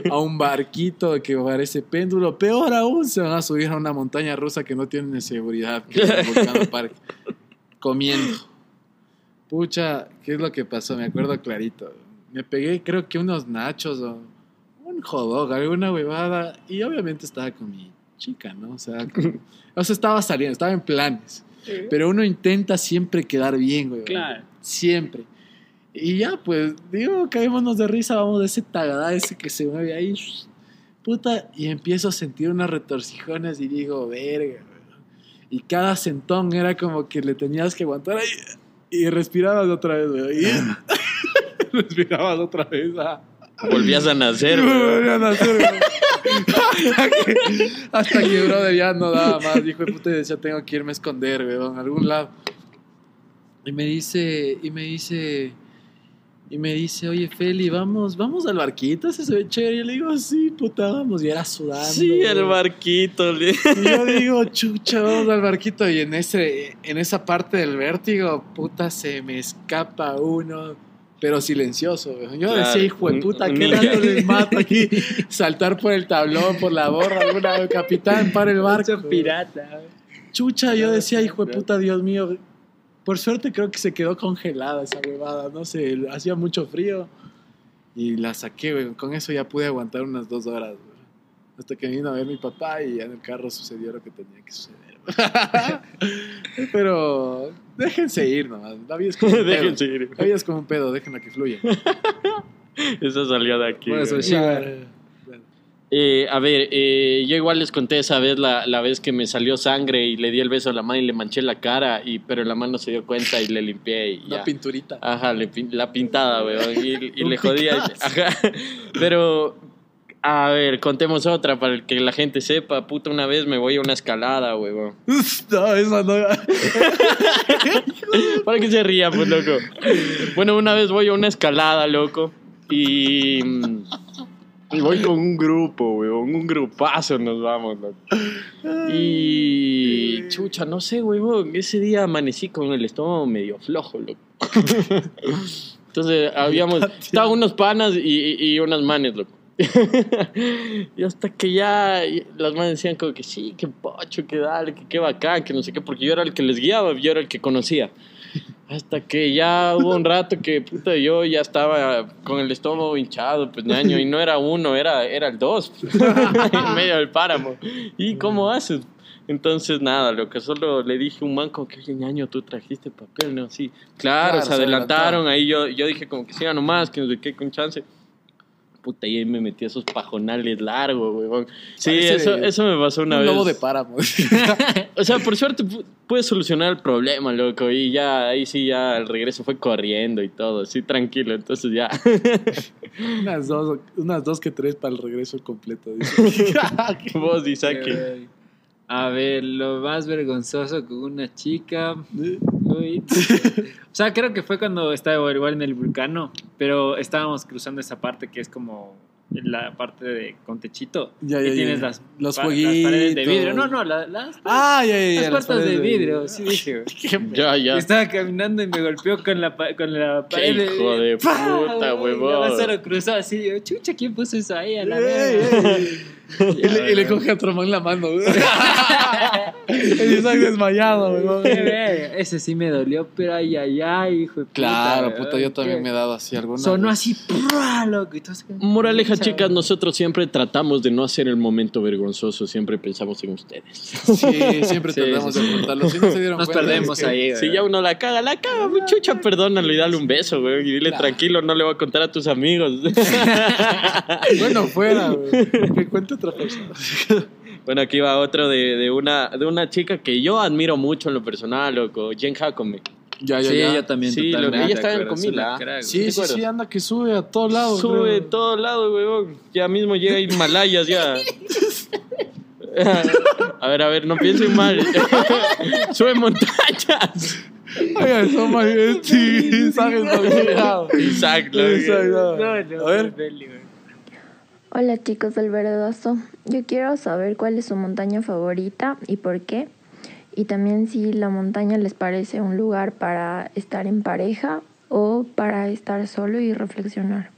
a un barquito que parece péndulo. Peor aún, se van a subir a una montaña rusa que no tienen seguridad, que es el Volcano Park, comiendo. Pucha, ¿qué es lo que pasó? Me acuerdo clarito. Me pegué, creo que unos nachos o un hot dog, alguna huevada. Y obviamente estaba con mi chica, ¿no? O sea, como- o sea, estaba saliendo, estaba en planes. Pero uno intenta siempre quedar bien, güey. Claro. Siempre. Y ya, pues, digo, caémonos de risa, vamos de ese tagadá ese que se mueve ahí. Puta, y empiezo a sentir unas retorcijones y digo, verga, güey. Y cada sentón era como que le tenías que aguantar ahí. Y respirabas otra vez, güey. Y respirabas otra vez. ah. Volvías a nacer, Y me weón. volvían a güey. hasta, que, hasta que, brother, ya no daba más. Dijo, puta, y decía, tengo que irme a esconder, weón, a algún lado. Y me dice, y me dice, y me dice, oye, Feli, vamos, vamos al barquito, ese se ve chévere. Y yo le digo, sí, puta, vamos. Y era sudando. Sí, el barquito. le- Y yo digo, chucha, vamos al barquito. Y en, ese, en esa parte del vértigo, puta, se me escapa uno, pero silencioso. Yo Claro, decía, hijo de puta, ¿qué rato les mato aquí? Saltar por el tablón, por la borra, alguna capitán, para el barco. pirata. Chucha, yo decía, hijo de puta, Dios mío. Por suerte creo que se quedó congelada esa huevada, no sé, hacía mucho frío. Y la saqué, güey. Con eso ya pude aguantar unas dos horas, güey. Hasta que vino a ver mi papá y ya en el carro sucedió lo que tenía que suceder. Pero déjense ir nomás. La vida es como un pedo. Déjense ir. La vida es como un pedo, déjenla que fluya. Esa salió de aquí. Eh, a ver, eh, yo igual les conté esa vez la, la vez que me salió sangre y le di el beso a la mano y le manché la cara, y, pero la mano se dio cuenta y le limpié y ya. pinturita. Ajá, le la pintada, weón. Y, y le jodía. Ajá. Pero, a ver, contemos otra para que la gente sepa. Puta, una vez me voy a una escalada, weón. No, esa no. Para que se ría, pues, loco. Bueno, una vez voy a una escalada, loco. Y. mm, Y voy con un grupo, weón. Un grupazo nos vamos, loco. Y. Chucha, no sé, weón. Ese día amanecí con el estómago medio flojo, loco. Entonces, habíamos. Estaban unos panas y, y, y unas manes, loco. y hasta que ya las manes decían como que sí, que pocho, que dale, que qué bacán, que no sé qué, porque yo era el que les guiaba, yo era el que conocía. Hasta que ya hubo un rato que puta, yo ya estaba con el estómago hinchado, pues ñaño, y no era uno, era, era el dos, en medio del páramo. ¿Y cómo haces? Entonces, nada, lo que solo le dije a un man como que, oye, ñaño, tú trajiste papel, ¿no? Sí, claro, Claro, se se adelantaron, ahí yo, yo dije como que siga nomás, que no sé qué, con chance. Puta, y ahí me metí esos pajonales largos, weón. Sí, eso, eso me pasó una un vez. lobo de páramo. O sea, por suerte pu- pude solucionar el problema, loco. Y ya, ahí sí, ya el regreso fue corriendo y todo. Sí, tranquilo. Entonces ya. unas, dos, unas dos que tres para el regreso completo. dice. Vos, Isaki. A ver, lo más vergonzoso con una chica. Uy. O sea, creo que fue cuando estaba igual en el vulcano, pero estábamos cruzando esa parte que es como la parte de con techito. Ya, y tienes ya. las, Los pa- las paredes de vidrio. No, no, la- las, Ah, ya, ya, ya. las las puertas de vidrio. Sí, dije. Ya, ya. Estaba caminando y me golpeó con la, con la Qué pared. hijo de puta, huevón. Ya solo cruzó así. Yo, chucha, ¿quién puso eso ahí a la verga? Y le, y le coge a otro man la mano. güey. El Isaac desmayado, verga. Ese sí me dolió, pero ay, ay, ay, hijo de puta. Claro, puta, yo también Qué- me he dado así alguna. Sonó vez. así, ¡prua! loco. y Moraleja, chicas, nosotros siempre tratamos de no hacer el momento vergonzoso. Siempre pensamos en ustedes. Sí, siempre Sí, tratamos sí, de sí. ocultarlo. Si no se dieron Nos cuenta, perdemos es que- ahí, Si güey. ya uno la caga, la caga, muchacha, perdónalo y dale un beso, güey. Y dile Claro. tranquilo, no le voy a contar a tus amigos. Bueno, fuera, güey. Que cuente otra persona. Bueno, aquí va otro de, de una, de una chica que yo admiro mucho en lo personal, loco, Jen Jacome. Ya, ya, Sí, ya. yo también Sí, lo- ella estaba en es Comila. crack, Sí, ¿Te sí, sí, anda que sube a todos lados. Sube de todos lados, weón. Ya mismo llega a Himalayas, ya. A ver, a ver, no piensen mal. Sube montañas. Oiga, eso más bien, sí, sabes, no, cuidado. Exacto. Exacto. A ver. Hola chicos del Verdazo, yo quiero saber cuál es su montaña favorita y por qué. Y también si la montaña les parece un lugar para estar en pareja o para estar solo y reflexionar.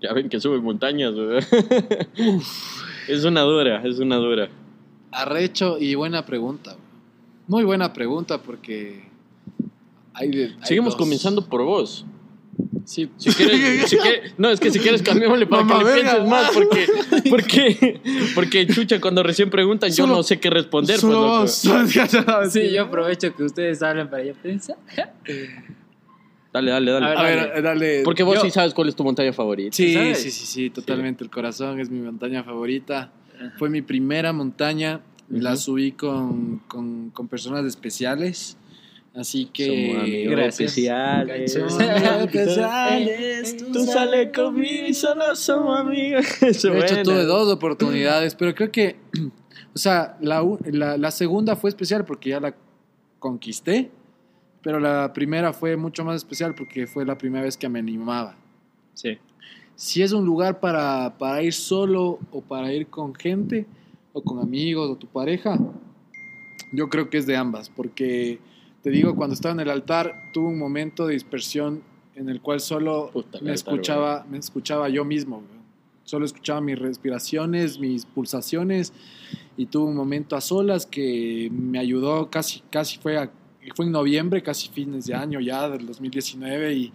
Ya ven que sube montañas. Es una dura, es una dura. Arrecho y buena pregunta. Muy buena pregunta porque hay de, hay Seguimos dos. comenzando por vos. Sí, Si quieres, si quieres- no, es que si quieres cambiémosle para Mamá que le verga. pienses más, porque, porque, porque chucha, cuando recién preguntan, yo Solo- no sé qué responder. Solo pues, solo-. Sí, yo aprovecho que ustedes hablan para yo pensar. Dale, dale, dale. A ver, dale. Porque vos Yo- sí sabes cuál es tu montaña favorita. Sí, ¿sabes? sí, sí, sí, totalmente. El corazón es mi montaña favorita. Fue mi primera montaña. La Ujú. subí con, con, con personas especiales. Así que. Somos amigos Gracias. especiales. Somos especiales. Tú sales conmigo y solo somos amigos. De hecho, buena. tuve dos oportunidades, pero creo que, o sea, la, la, la segunda fue especial porque ya la conquisté, pero la primera fue mucho más especial porque fue la primera vez que me animaba. Sí. Si es un lugar para, para ir solo o para ir con gente o con amigos o tu pareja, yo creo que es de ambas, porque te digo, cuando estaba en el altar tuve un momento de dispersión en el cual solo Puta, me altar, escuchaba, me escuchaba yo mismo. Solo escuchaba mis respiraciones, mis pulsaciones y tuve un momento a solas que me ayudó casi, casi fue, a- fue en noviembre, casi fines de año ya del 2019 y,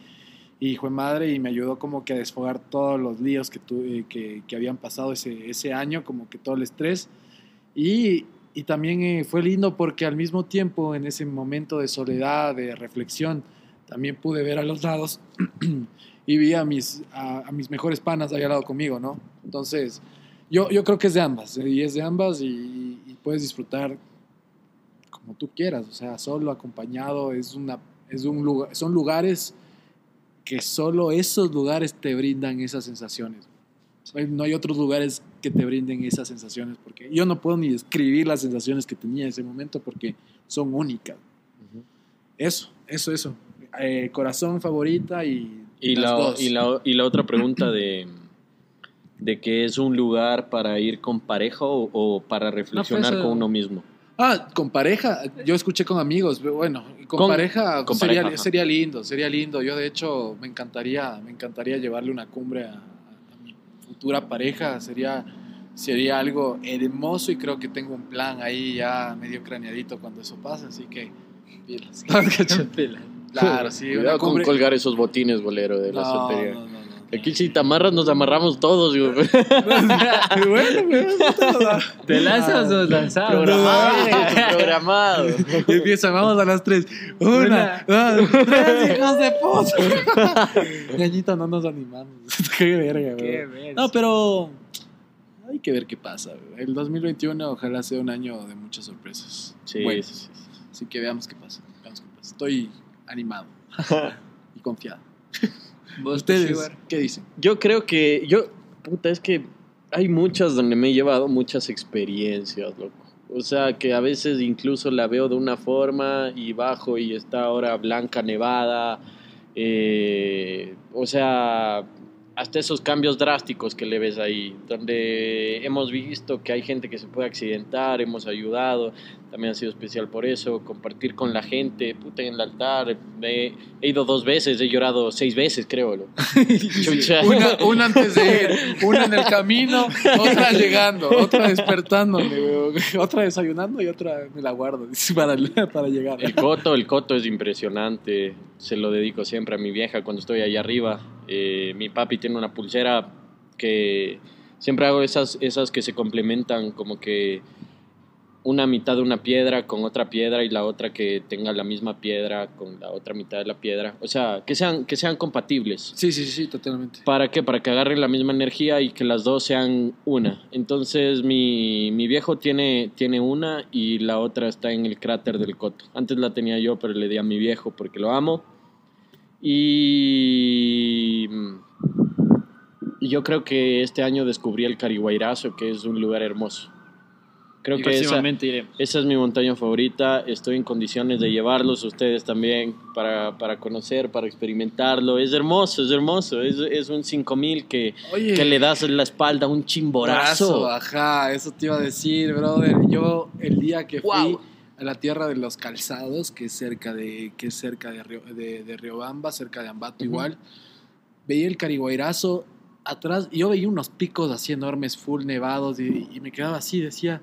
y fue madre y me ayudó como que a desfogar todos los líos que, tuve, que, que habían pasado ese, ese año, como que todo el estrés. Y, y también eh, fue lindo porque al mismo tiempo, en ese momento de soledad, de reflexión, también pude ver a los lados y vi a mis, a, mis mejores panas ahí al lado conmigo, ¿no? Entonces, yo, yo creo que es de ambas, eh, y es de ambas y, y puedes disfrutar como tú quieras, o sea, solo, acompañado, es una, es un lugar, son lugares que solo esos lugares te brindan esas sensaciones. No hay otros lugares que te brinden esas sensaciones, porque yo no puedo ni describir las sensaciones que tenía en ese momento porque son únicas. Eso, eso, eso. Eh, corazón favorita y, Y las la, dos. y, la, y la otra pregunta de, de que es un lugar para ir con pareja o, o para reflexionar eso- con uno mismo. Ah, con pareja, yo escuché con amigos, pero bueno, con, Con- pareja, con sería, pareja, sería lindo, sería lindo. Yo de hecho me encantaría, me encantaría llevarle una cumbre a, futura pareja, sería, sería algo hermoso y creo que tengo un plan ahí ya medio craneadito cuando eso pase, así que pilas. Claro, sí, una Cuidado con colgar esos botines, bolero, de la No, soltería. no, no, Aquí si te amarras, nos amarramos todos. güey. bueno, ¿Te lanzas o lanzamos? Programado, programado. Y empieza, vamos a las tres. Una, dos, tres, hijos de puta. Ñañita, no nos animamos. Qué verga, Qué güey. verga. No, pero hay que ver qué pasa. güey. El 2021 ojalá sea un año de muchas sorpresas. Sí, Bueno, sí, sí, sí. Así que veamos qué pasa. Veamos qué pasa. Estoy animado y confiado. ¿Vos, ¿Ustedes qué dicen? Yo creo que, yo, puta, es que hay muchas donde me he llevado muchas experiencias, loco. O sea, que a veces incluso la veo de una forma y bajo y está ahora blanca, nevada. eh, o sea, hasta esos cambios drásticos que le ves ahí, donde hemos visto que hay gente que se puede accidentar, hemos ayudado, también ha sido especial por eso, compartir con la gente, puta, en el altar, me- he ido dos veces, he llorado seis veces, creo. loco. Chucha. Una, una antes de ir, una en el camino, otra llegando, otra despertándome, otra desayunando y otra me la guardo para, para llegar. El coto, el coto es impresionante. Se lo dedico siempre a mi vieja cuando estoy allá arriba. Eh, mi papi tiene una pulsera que siempre hago esas, esas que se complementan, como que una mitad de una piedra con otra piedra y la otra que tenga la misma piedra con la otra mitad de la piedra. O sea, que sean, que sean compatibles. Sí, sí, sí, totalmente. ¿Para qué? Para que agarren la misma energía y que las dos sean una. Entonces mi, mi viejo tiene, tiene una y la otra está en el cráter del Coto. Antes la tenía yo, pero le di a mi viejo porque lo amo. Y yo creo que este año descubrí el Cariguairazo, que es un lugar hermoso. Creo que esa, esa es mi montaña favorita. Estoy en condiciones de llevarlos ustedes también para, para conocer, para experimentarlo. Es hermoso, es hermoso. Es, es un 5000 que, Oye. que le das en la espalda un chimborazo. Brazo, Ajá, eso te iba a decir, brother. Yo el día que fui Wow. A la tierra de los calzados, que es cerca de, que es cerca de, Río, de, de Riobamba, cerca de Ambato igual, veía el cariguairazo atrás y yo veía unos picos así enormes, full nevados y, y me quedaba así, decía,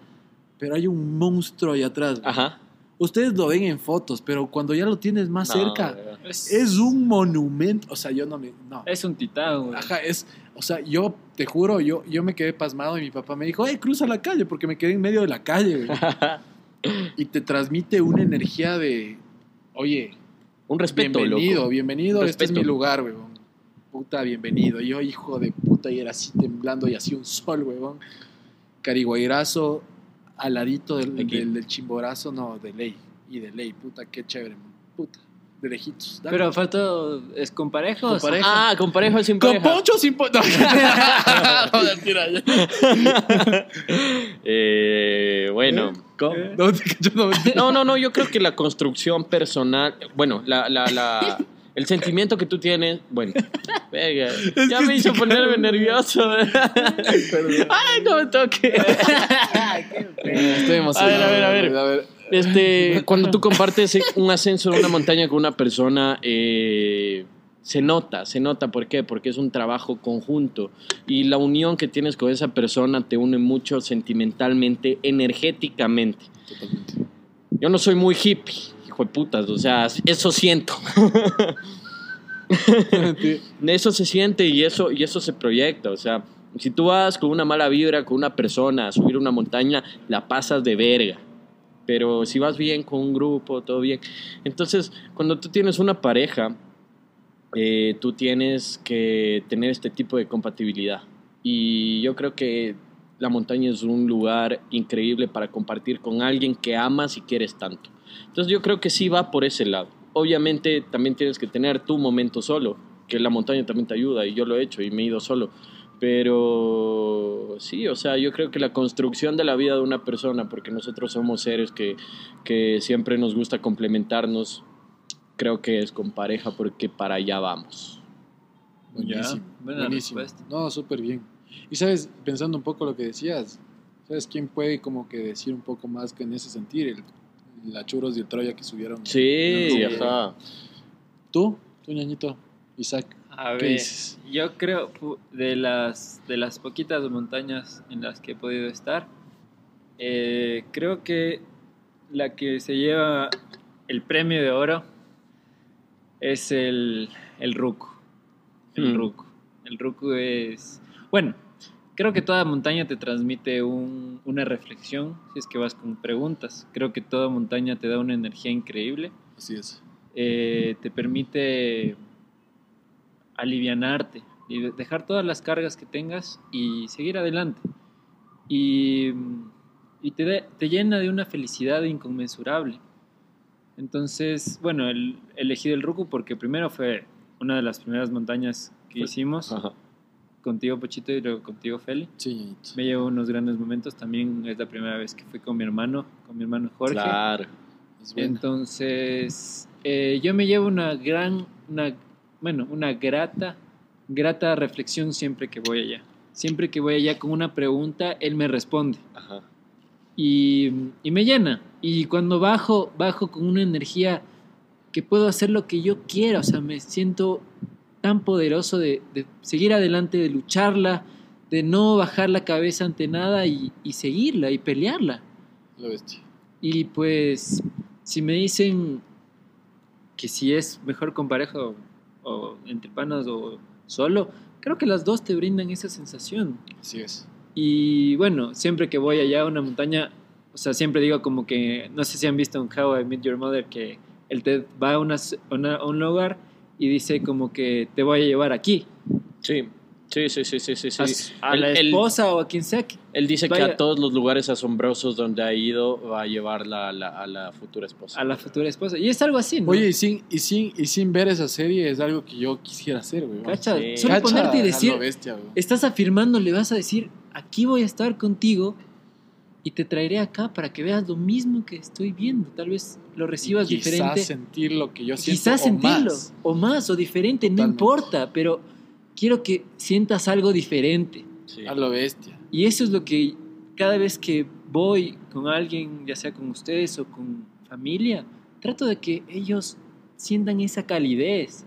pero hay un monstruo ahí atrás. güey". Ajá. Ustedes lo ven en fotos, pero cuando ya lo tienes más No, cerca. Es, es un monumento. O sea, yo no me... No. es un titán, güey. Ajá, es, o sea, yo te juro, yo, yo me quedé pasmado y mi papá me dijo, hey, cruza la calle, porque me quedé en medio de la calle, güey. y te transmite una energía de, oye, Un respeto, bienvenido, loco. bienvenido, este es mi lugar, weón. Puta, bienvenido. Yo, hijo de puta, y era así temblando y así un sol, weón. Cariguairazo, al ladito del, del, del chimborazo, no, de ley. Y de ley, puta, qué chévere, puta. De lejitos. Dale. Pero faltó, ¿es con parejos? Con pareja. Ah, con pareja o sin Con pareja. poncho o sin poncho. No, mentira, ya. Eh, bueno. Cacho, no. No, no, no, yo creo que la construcción personal, bueno, la, la, la, el sentimiento que tú tienes, bueno, venga, ya me hizo ponerme nervioso. Ay, no me toque. Estoy emocionado. A ver, a ver, a ver. A ver. Este, cuando tú compartes un ascenso en una montaña con una persona, eh, se nota, se nota. ¿Por qué? Porque es un trabajo conjunto y la unión que tienes con esa persona te une mucho sentimentalmente, energéticamente. Yo no soy muy hippie, hijo de putas, o sea, eso siento. eso se siente y eso, y eso se proyecta, o sea, si tú vas con una mala vibra, con una persona a subir una montaña, la pasas de verga. Pero si vas bien con un grupo, todo bien. Entonces, cuando tú tienes una pareja, eh, tú tienes que tener este tipo de compatibilidad. Y yo creo que la montaña es un lugar increíble para compartir con alguien que amas y quieres tanto. Entonces yo creo que sí va por ese lado. Obviamente también tienes que tener tu momento solo, que la montaña también te ayuda y yo lo he hecho y me he ido solo. Pero sí, o sea, yo creo que la construcción de la vida de una persona, porque nosotros somos seres que, que siempre nos gusta complementarnos, creo que es con pareja porque para allá vamos. Buenísimo. buena buenísimo. No, súper bien. Y sabes, pensando un poco lo que decías, ¿sabes quién puede como que decir un poco más que en ese sentir? El, la Churos y el Troya que subieron. Sí, ajá. ¿Tú? ¿Tú, ñañito? Isaac. A ¿Qué ver, dices? yo creo de las, de las poquitas montañas en las que he podido estar, eh, creo que la que se lleva el premio de oro es el, el Ruco. El Hmm. Ruco. El Ruco es... Bueno, creo que toda montaña te transmite un- una reflexión si es que vas con preguntas. Creo que toda montaña te da una energía increíble Así es. eh, te permite alivianarte y de- dejar todas las cargas que tengas y seguir adelante. Y, y te, de- te llena de una felicidad inconmensurable. Entonces, bueno, el, elegí el Ruku porque primero fue una de las primeras montañas que hicimos Ajá. contigo, Pochito, y luego contigo, Feli. Sí. Me llevo unos grandes momentos. También es la primera vez que fui con mi hermano, con mi hermano Jorge. Claro. Es bueno. Entonces, eh, yo me llevo una gran, una, bueno, una grata, grata reflexión siempre que voy allá. Siempre que voy allá con una pregunta, él me responde Ajá. Y, y me llena. Y cuando bajo, bajo con una energía que puedo hacer lo que yo quiera, o sea, me siento tan poderoso de, de seguir adelante, de lucharla, de no bajar la cabeza ante nada y, y seguirla y pelearla. Lo bestia. Y pues, si me dicen que si es mejor con pareja o, o entre panas o solo, creo que las dos te brindan esa sensación. Así es. Y bueno, siempre que voy allá a una montaña, o sea, siempre digo como que, no sé si han visto en How I Met Your Mother, que el Ted va a, una, una- a un lugar y dice como que te voy a llevar aquí. Sí, sí, sí, sí, sí, sí. sí. A, Él- la él- esposa o a quien sea. que- Él dice que Vaya. a todos los lugares asombrosos donde ha ido va a llevar la, la- a la futura esposa. A la futura esposa. Y es algo así, ¿no? Oye, y sin, y, sin, y sin ver esa serie es algo que yo quisiera hacer, güey. Cacha, Sí. solo Cacha, ponerte y decir, bestia, estás afirmando, le vas a decir, aquí voy a estar contigo y te traeré acá para que veas lo mismo que estoy viendo. Tal vez lo recibas Quizás diferente. sentir lo que yo siento. Quizás o sentirlo, más. o más, o diferente, no importa, pero quiero que sientas algo diferente. Sí. A lo bestia. Y eso es lo que cada vez que voy con alguien, ya sea con ustedes o con familia, trato de que ellos sientan esa calidez,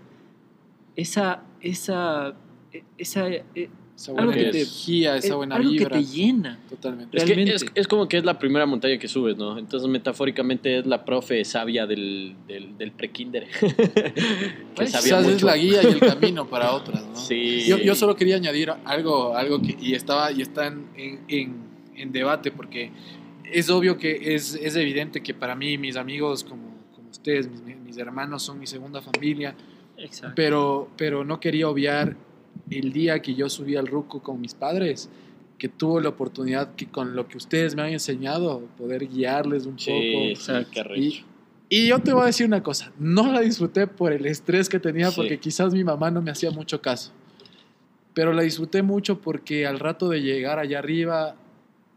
esa, esa, e- esa, Esa Algo buena que te- energía, esa eh, buena algo vibra. que te llena. Totalmente. Es, que es, es como que es la primera montaña que subes, ¿no? Entonces, metafóricamente es la profe sabia del, del, del pre-kinder. sabía Quizás es la guía y el camino para otras, ¿no? Sí. Yo, yo solo quería añadir algo, algo que y estaba y está en, en- en- en debate porque es obvio que es, es evidente que para mí mis amigos como, como ustedes, mis, mis hermanos son mi segunda familia, Exacto. pero, pero no quería obviar el día que yo subí al Ruco con mis padres, que tuvo la oportunidad que con lo que ustedes me han enseñado, poder guiarles un Sí, poco. sí, qué Y, arrecho. y yo te voy a decir una cosa, no la disfruté por el estrés que tenía, Sí. porque quizás mi mamá no me hacía mucho caso. Pero la disfruté mucho porque al rato de llegar allá arriba,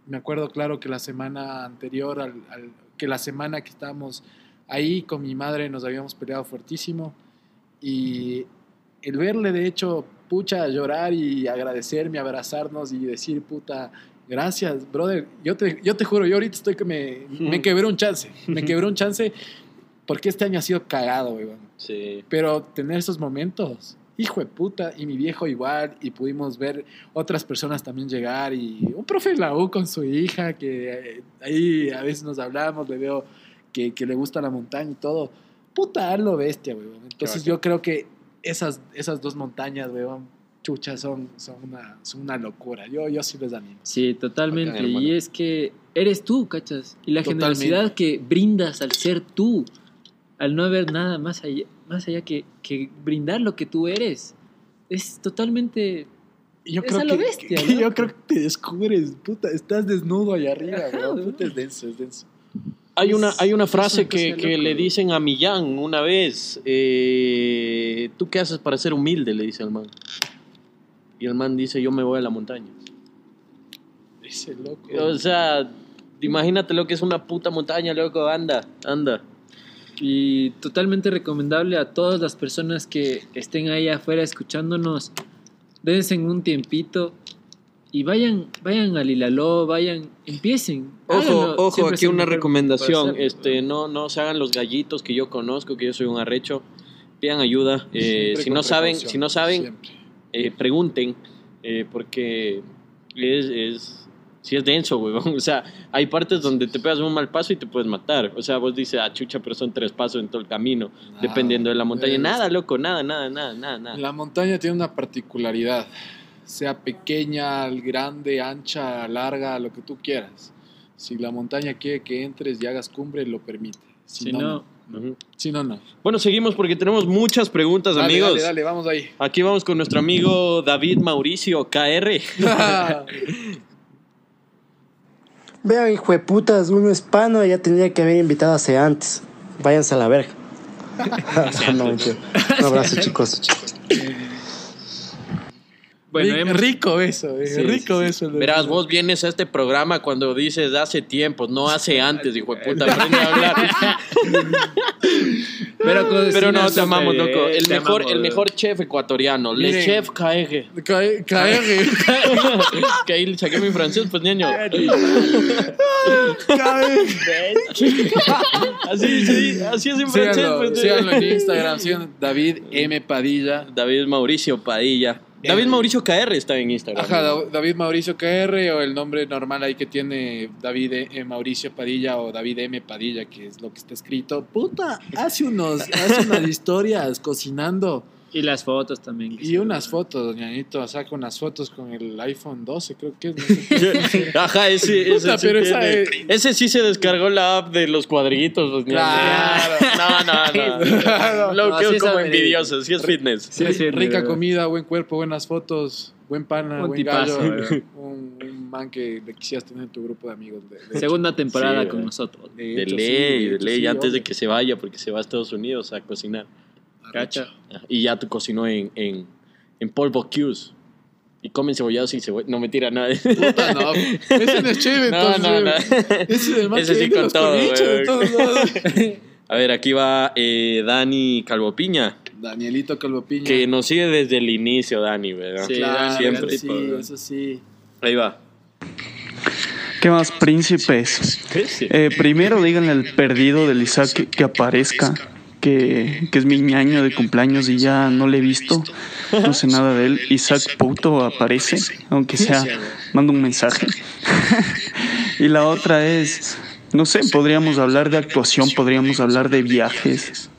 me acuerdo claro que la semana anterior, al, al- que la semana que estábamos ahí con mi madre nos habíamos peleado fuertísimo. Y el verle, de hecho, pucha, llorar y agradecerme, abrazarnos y decir, puta, gracias, brother. Yo te, yo te juro, yo ahorita estoy que me, me quebré un chance. Me quebré un chance porque este año ha sido cagado, weón. Sí. Pero tener esos momentos, hijo de puta, y mi viejo igual, y pudimos ver otras personas también llegar, y un profe de la U con su hija, que eh, ahí a veces nos hablamos, le veo que, que le gusta la montaña y todo. Puta, lo bestia, weón. Entonces yo creo que esas, esas dos montañas, weón, chuchas, son, son, una, son una locura. Yo, yo sí les animo. Sí, totalmente. Y es que eres tú, ¿cachas? Y la Totalmente. generosidad que brindas al ser tú, al no haber nada más allá, más allá que, que brindar lo que tú eres, es totalmente... Yo creo que, bestia, que- ¿no? yo creo que te descubres, puta, estás desnudo allá arriba, weón. Puta, es denso, es denso. Hay una, hay una frase que, que le dicen a Millán una vez. eh, ¿Tú qué haces para ser humilde? Le dice el man. Y el man dice, yo me voy a la montaña. Ese loco. O sea, imagínate lo que es una puta montaña, loco. Anda, anda. Y totalmente recomendable a todas las personas que estén ahí afuera escuchándonos, dense un tiempito y vayan, vayan al vayan, empiecen. Ojo, háganlo. ojo, Siempre aquí una recomendación. Este, no, no se hagan los gallitos que yo conozco, que yo soy un arrecho. Pidan ayuda. Eh, si no saben, si no saben, eh, pregunten, eh, porque es, es, sí es denso, weón. O sea, hay partes donde te pegas un mal paso y te puedes matar. O sea, vos dices, ah, chucha, pero son tres pasos en todo el camino, Nada, dependiendo de la montaña. Nada, loco, nada, nada, nada, nada, nada. La montaña tiene una particularidad, sea pequeña, grande, ancha, larga, lo que tú quieras. Si la montaña quiere que entres y hagas cumbre, lo permite. Si, Si no, no, no. Ujú. Si no, no. Bueno, seguimos porque tenemos muchas preguntas, Dale, amigos. Dale, dale, vamos ahí. Aquí vamos con nuestro amigo David Mauricio, KR. Vean, hijo de putas, uno es pano ya tendría que haber invitado hace antes. Váyanse a la verga. no. Un abrazo, chicos. Bueno, Ri- hemos- rico eso, eh, Sí, rico sí, eso. Verás, vos vienes a este programa cuando dices hace tiempo, no hace antes, hijo de puta, aprende a hablar. pero, no, te amamos, bien, loco. El te mejor, amamos, el mejor chef ecuatoriano, le Miren. chef KR. Cae- cae- que ahí le saqué mi francés, pues, niño. así, sí, así es en francés, Síganlo, pues. síganlo en Instagram, sigan David M. Padilla. David Mauricio Padilla. David Mauricio KR está en Instagram. Ajá, Da- David Mauricio KR o el nombre normal ahí que tiene David E- Mauricio Padilla o David M. Padilla, que es lo que está escrito. Puta, hace, unos, hace unas historias cocinando. Y las fotos también. Y unas fotos, ñañito, saca unas fotos con el iPhone 12, creo que es. no sé. Ajá, ese, ese, Puta, sí pero esa tiene- es- ese sí se descargó la app de los cuadritos. Los niños. No, no, no. Lo No, quedo sí es como envidioso, sí es fitness. Sí, sí, Rica de- comida, buen cuerpo, buenas fotos, buen pana, Un buen tipazo, gallo. ¿verdad? Un, un man que le quisieras tener en tu grupo de amigos. de- de Segunda hecho. temporada Sí, con ¿verdad? nosotros. De De hecho, ley, sí, de ley, sí, antes de obvio. que se vaya, porque se va a Estados Unidos a cocinar. Cacha. Y ya te cocinó en, en, en Paul Bocuse. Y comen cebollados sin cebolla. No me tira nada. Puta, no. Ese no es chévere, No, entonces. no, no. Ese es el más Ese sí con todo, güey. A ver, aquí va eh, Dani Calvopiña. Danielito Calvopiña. Que nos sigue desde el inicio, Dani, ¿verdad? Sí, Claro, siempre. eso sí, eso sí. Ahí va. ¿Qué más, príncipes? Eh, primero díganle al perdido del Isaac que, que aparezca, que, es mi ñaño de cumpleaños y ya no le he visto, no sé nada de él. Isaac puto aparece, aunque sea, manda un mensaje. y la otra es, no sé, podríamos hablar de actuación, podríamos hablar de viajes,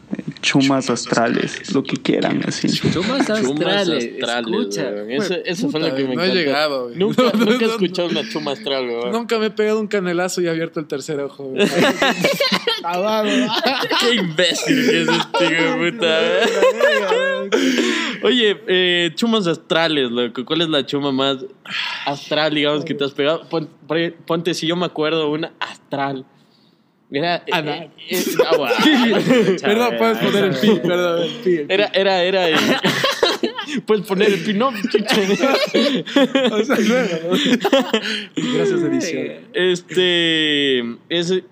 chumas astrales, lo que quieran, así. Chumas astrales. Chumas astrales, Escucha. Eso, eso fue lo que me no he encantó. llegado, güey. Nunca, No, no, nunca he no, escuchado una chuma astral, weón. Nunca me he pegado un canelazo y he abierto el tercer ojo. güey. Qué imbécil que es este puta. Oye, eh, chumas astrales, loco. ¿Cuál es la chuma más astral, digamos, que te has pegado? Pon- pre- ponte, si yo me acuerdo, una astral. Era. eh, Ana. eh, eh, ah. Perdón, puedes poner el pi, perdón, el pi. el pi. Era, era, era. Puedes poner el pin, no. O sea, luego. Gracias, edición. Este. Es,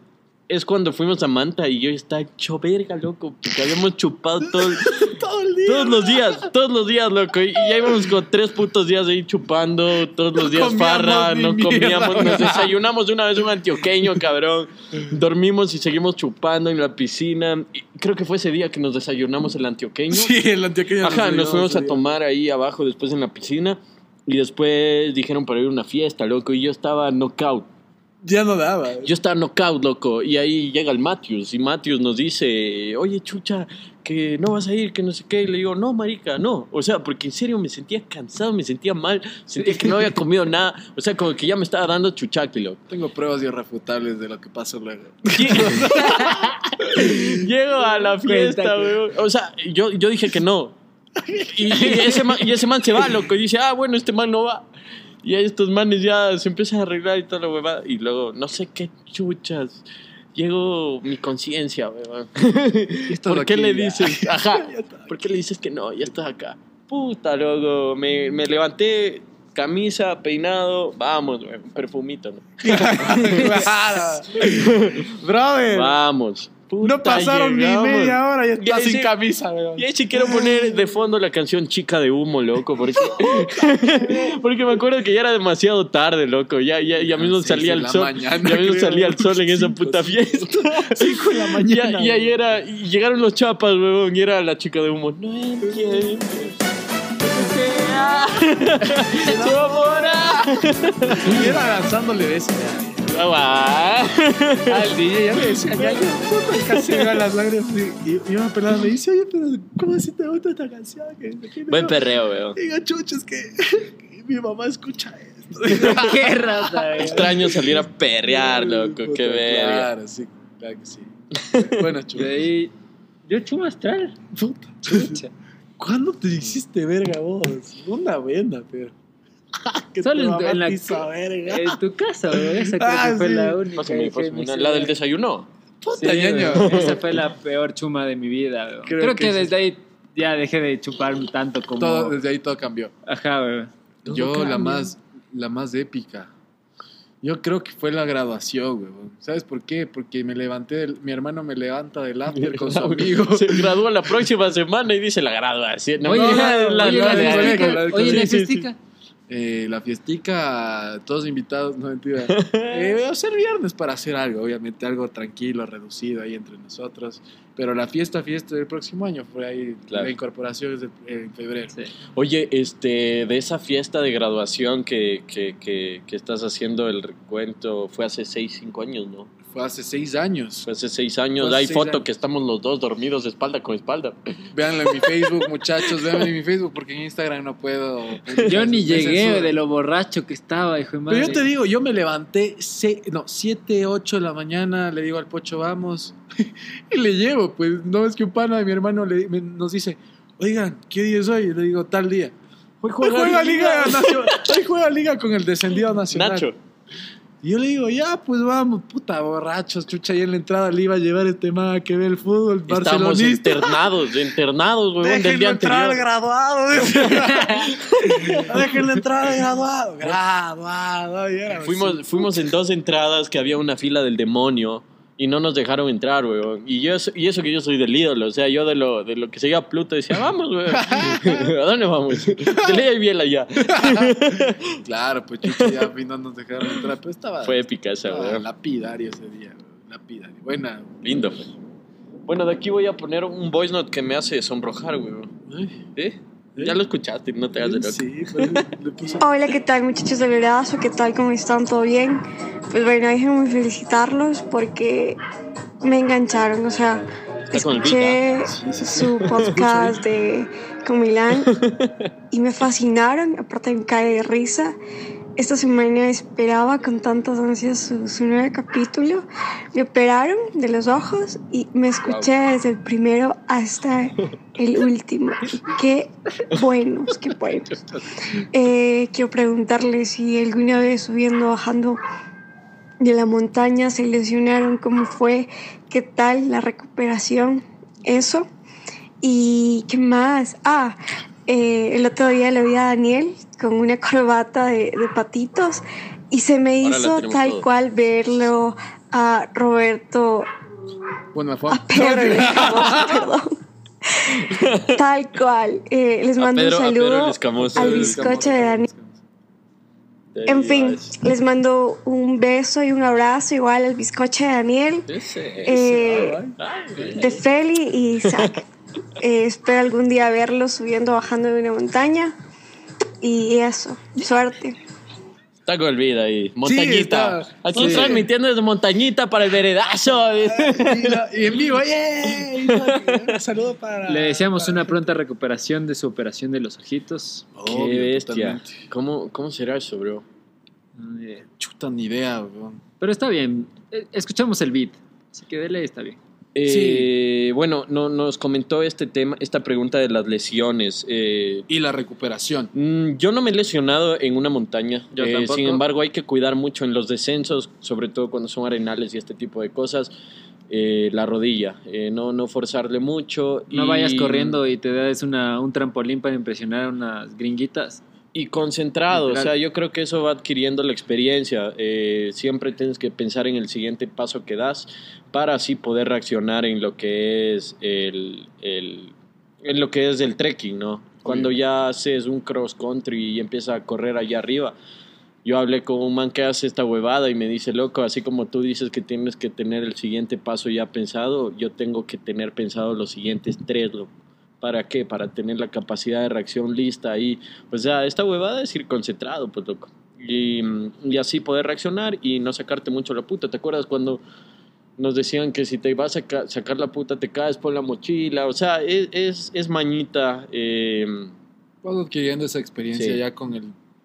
es cuando fuimos a Manta y yo estaba hecho verga, loco. Porque habíamos chupado todo, el- Todos los días, todos los días, loco. Y ya íbamos con tres putos días ahí chupando. Todos los días farra, no mierda. comíamos. Nos desayunamos una vez un antioqueño, cabrón. Dormimos y seguimos chupando en la piscina. Y creo que fue ese día que nos desayunamos el antioqueño. Sí, el antioqueño. Ajá, nos fuimos ese a día. tomar ahí abajo después en la piscina. Y después dijeron para ir a una fiesta, loco. Y yo estaba knockout. Ya no daba. Yo estaba knockout, loco. Y ahí llega el Matthews. Y Matthews nos dice, oye, chucha, que no vas a ir, que no sé qué. Y le digo, no, marica, no. O sea, porque en serio me sentía cansado, me sentía mal. Sentía que no había comido nada. O sea, como que ya me estaba dando chuchaqui, loco. Tengo pruebas irrefutables de lo que pasó luego. Llego a la fiesta, weón. O sea, yo, yo dije que no. Y, y ese man, y ese man se va, loco. Y dice, ah, bueno, este man no va. Y ahí estos manes ya se empiezan a arreglar y toda la huevada. Y luego, no sé qué chuchas. Llegó mi conciencia, weón. ¿Por aquí qué le ya. dices? Ajá. ¿Por qué le dices que no? Ya estás acá. Puta, loco. Me, me levanté, camisa, peinado. Vamos, weón. Perfumito, ¿no? Brother. Vamos. No pasaron llegamos. ni media hora y ahí sin sí- camisa, weón. Y ahí sí quiero poner de fondo la canción Chica de Humo, loco, porque, porque me acuerdo que ya era demasiado tarde, loco. Ya, ya, ya mismo seis salía el sol. mañana, ya mismo salía el sol en esa Cinco, puta cinco. fiesta. 5 de la mañana. Y, y ahí era, y llegaron los chapas, huevón, y era la chica de humo. No entiendo. Su amor. Y era lanzándole besos. Ah. Al DJ ya me decía, ya, puta, casi me iban las lágrimas. Y, y una pelada me dice, oye, pero ¿cómo así te gusta esta canción? Que- Buen perreo, weón. Digo, chuches, que, que mi mamá escucha esto. Qué raza, Extraño salir a perrear, loco. Qué verga. Claro, sí, claro que sí. Bueno, De chuches. ahí, yo chuma astral. Puta, chucha. ¿Cuándo te hiciste verga vos? Una venda, pero. Que Solo en, la, verga. en tu casa, güey. Esa creo Ah, que fue sí. la única. Pásame, pásame La del desayuno. Sí, Puta, ñaño. güey, Esa fue la peor chuma de mi vida, güey. Creo Creo, que que, sí. desde ahí ya dejé de chupar tanto como. Todo, desde ahí todo cambió. Ajá, güey. Yo Todo la más, la más épica. Yo creo que fue la graduación, güey. ¿Sabes por qué? Porque me levanté, del- mi hermano me levanta del after con su amigo. Se gradúa la próxima semana y dice la graduación. No, Oye, no, la, la- oye, la- la la- la- la- Eh, la fiestica, todos invitados, no mentira. Eh, va a ser viernes para hacer algo, obviamente, algo tranquilo, reducido ahí entre nosotros. Pero la fiesta, fiesta del próximo año fue ahí, Claro. la incorporación es de- en febrero. Oye, este, de esa fiesta de graduación que, que, que, que estás haciendo el recuento, fue hace 6, 5 años, ¿no? Fue hace seis años. Fue hace seis años. Hace Hay seis foto años. que estamos los dos dormidos espalda con espalda. Véanlo en mi Facebook, muchachos. Véanlo en mi Facebook porque en Instagram no puedo. Yo ni llegué de lo borracho que estaba, hijo de madre. Pero yo te digo, yo me levanté, se- no, 7, 8 de la mañana, le digo al pocho, vamos. y le llevo, pues, no es que un pana de mi hermano le- me- nos dice, oigan, ¿qué día es hoy? Y le digo, tal día. Hoy juega, Liga, Nacional. Hoy juega Liga con el descendido nacional. Nacho. Y yo le digo, ya, pues vamos, puta, borrachos, chucha, ahí en la entrada le iba a llevar este man que ve el fútbol, Estamos barcelonista. internados, internados, huevón, del Déjenlo día entrar anterior. graduado. Déjenlo entrar de graduado. Graduado. y era Fuimos, así. fuimos en dos entradas que había una fila del demonio y no nos dejaron entrar, weón. Y, yo, y eso que yo soy del ídolo, o sea, yo de lo, de lo que seguía Pluto decía, vamos, weón. ¿A dónde vamos? De ley y biela ya. Claro, pues chucha, ya a fin no nos dejaron entrar. Pero estaba. Fue épica esa, weón. lapidario ese día. weón, Lapidario. Buena. Lindo, fue. Bueno, de aquí voy a poner un voice note que me hace sonrojar, weón. ¿Eh? Ya lo escuchaste, no te hagas de loco. Sí, pues, le puse. Hola, ¿qué tal muchachos del Verazo? ¿Qué tal? ¿Cómo están? ¿Todo bien? Pues bueno, déjenme felicitarlos porque me engancharon, o sea, escuché su podcast de con Milán y me fascinaron, aparte me cae de risa. Esta semana esperaba con tantas ansias su, su nuevo capítulo. Me operaron de los ojos y me escuché desde el primero hasta el último. Qué buenos, qué buenos. Eh, quiero preguntarle si alguna vez subiendo, bajando de la montaña se lesionaron, cómo fue, qué tal la recuperación, eso. Y qué más. Ah, eh, el otro día le vi a Daniel con una corbata de, de patitos y se me hizo tal todos. cual verlo a Roberto Bueno, fue. Pedro, perdón. Tal cual. Eh, les mando Pedro- un saludo escamoso. al bizcocho de Dani. En fin, les mando un beso y un abrazo igual al bizcocho de Daniel, eh, de Feli y Isaac. Eh, espero algún día verlos subiendo o bajando de una montaña. Y eso, suerte. Está con el vida ahí. Montañita. está. Aquí Sí. transmitiendo desde Montañita para el veredazo. Y, en vivo, ¡yay! Un saludo para. Le deseamos una pronta recuperación de su operación de los ojitos. Qué bestia. ¿Cómo, ¿Cómo será eso, bro? No, ni idea. Chuta, ni idea, weón. Pero está bien. Eh, Escuchamos el beat. Así que dele, está bien. Eh, Bueno, no, nos comentó este tema, esta pregunta de las lesiones. eh, Y la recuperación. Mm, Yo no me he lesionado en una montaña. Yo Eh, sin embargo, hay que cuidar mucho en los descensos, sobre todo cuando son arenales y este tipo de cosas. eh, la rodilla, eh, no, no forzarle mucho. No y- vayas corriendo y te des una, un trampolín para impresionar a unas gringuitas. Y concentrado, Literal. o sea, yo creo que eso va adquiriendo la experiencia. Eh, siempre tienes que pensar en el siguiente paso que das para así poder reaccionar en lo que es el, el- en lo que es el trekking, ¿no? Cuando ya haces un cross country y empiezas a correr allá arriba. Yo hablé con un man que hace esta huevada y me dice, loco, así como tú dices que tienes que tener el siguiente paso ya pensado, yo tengo que tener pensado los siguientes tres, loco. ¿Para qué? Para tener la capacidad de reacción lista ahí. O sea, esta huevada es ir concentrado, pues loco. Y, y así poder reaccionar y no sacarte mucho la puta. ¿Te acuerdas cuando nos decían que si te ibas a ca- sacar la puta te caes por la mochila? O sea, es, es, es mañita. eh, Vas adquiriendo esa experiencia Sí. ya con el,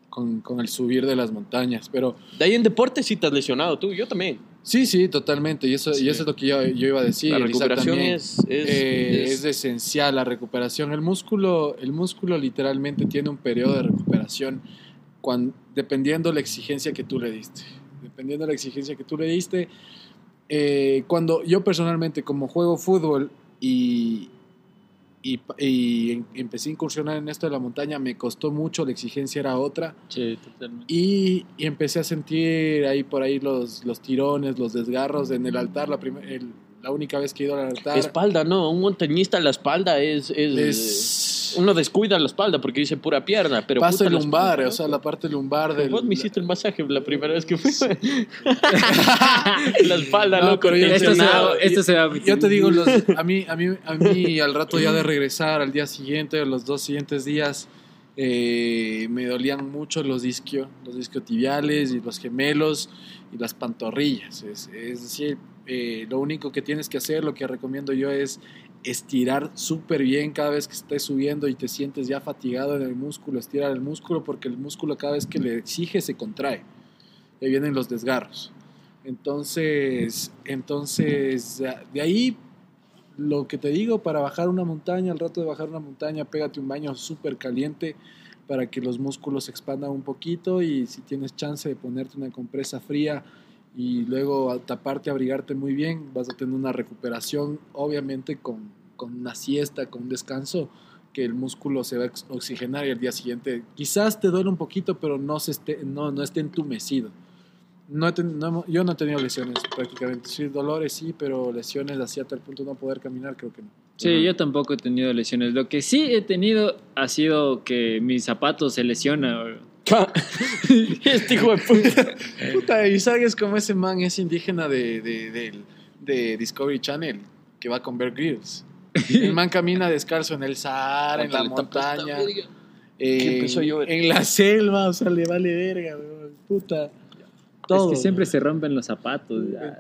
con, con el subir de las montañas. Pero de ahí en deporte sí te has lesionado tú, yo también. Sí, sí, totalmente. Y eso, y eso es lo que yo, yo iba a decir. La recuperación también. es- es- Eh, es- es esencial la recuperación. El músculo, el músculo literalmente tiene un periodo de recuperación cuan- dependiendo la exigencia que tú le diste. Dependiendo la exigencia que tú le diste. eh, cuando yo personalmente, como juego fútbol y, y, y em- empecé a incursionar en esto de la montaña, me costó mucho, la exigencia era otra. Sí, totalmente. Y, y empecé a sentir ahí por ahí los, los tirones, los desgarros en el altar. La, el- la única vez que he ido al altar. Espalda, no, un montañista la espalda es... es, Es- Uno descuida la espalda porque dice pura pierna, pero... Paso puta, la lumbar, espalda, o sea, la parte lumbar del. Vos me hiciste el masaje la primera vez que fui. la espalda, No, loco. pero yo- Esto se va- esto se va Yo te digo, los- a, mí, a, mí, a mí al rato ya de regresar, al día siguiente, los dos siguientes días, eh, me dolían mucho los isquios, los isquiotibiales y los gemelos y las pantorrillas. Es, es decir, eh, lo único que tienes que hacer, lo que recomiendo yo es estirar súper bien cada vez que estés subiendo y te sientes ya fatigado en el músculo, estirar el músculo porque el músculo cada vez que le exige se contrae. Ahí vienen los desgarros. Entonces, entonces de ahí lo que te digo, para bajar una montaña, al rato de bajar una montaña, pégate un baño súper caliente para que los músculos se expandan un poquito y si tienes chance de ponerte una compresa fría y luego taparte, abrigarte muy bien, vas a tener una recuperación, obviamente con, con una siesta, con un descanso, que el músculo se va a oxigenar y al día siguiente quizás te duele un poquito, pero no, se esté, no, no esté entumecido. No he ten- no yo no he tenido lesiones prácticamente. Sí, dolores sí, pero lesiones así hasta el punto de no poder caminar, creo que no. Sí, yo tampoco he tenido lesiones. Lo que sí he tenido ha sido que mi zapato se lesiona. este hijo de puta. Puta, y sabes como ese man es indígena de, de, Discovery Channel, que va con Bear Grylls. El man camina descalzo en el Sahara, en la montaña, eh, en la selva, o sea, le vale verga, weón. Puta. Todo. es que siempre se rompen los zapatos. ya.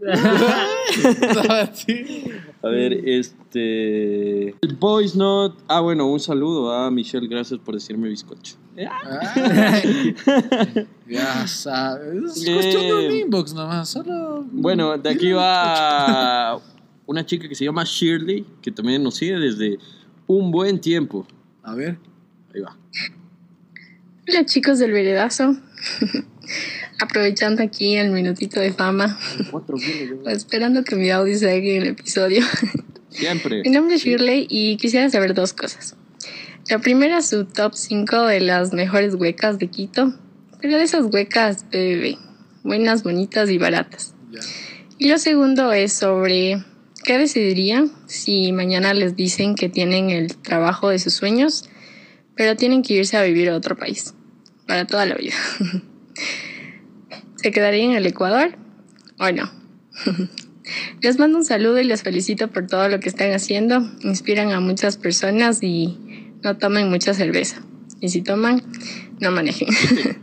A ver, este. El Voice Note. Ah, bueno, un saludo a Michelle. Gracias por decirme bizcocho. Ay, ya sabes. Es cuestión de un inbox nomás. Solo. Bueno, de aquí va una chica que se llama Shirley, que también nos sigue desde un buen tiempo. A ver. Ahí va. Hola chicos del veredazo. Aprovechando aquí el minutito de fama. Esperando que mi audio se haga en el episodio. Siempre. Mi nombre es Shirley y quisiera saber dos cosas. La primera, su top 5 de las mejores huecas de Quito. Pero de esas huecas BBB. Buenas, bonitas y baratas. Y lo segundo es sobre qué decidirían si mañana les dicen que tienen el trabajo de sus sueños, pero tienen que irse a vivir a otro país. Para toda la vida. ¿Se quedarían en el Ecuador o no? Les mando un saludo y les felicito por todo lo que están haciendo. Inspiran a muchas personas y no tomen mucha cerveza. Y si toman, no manejen.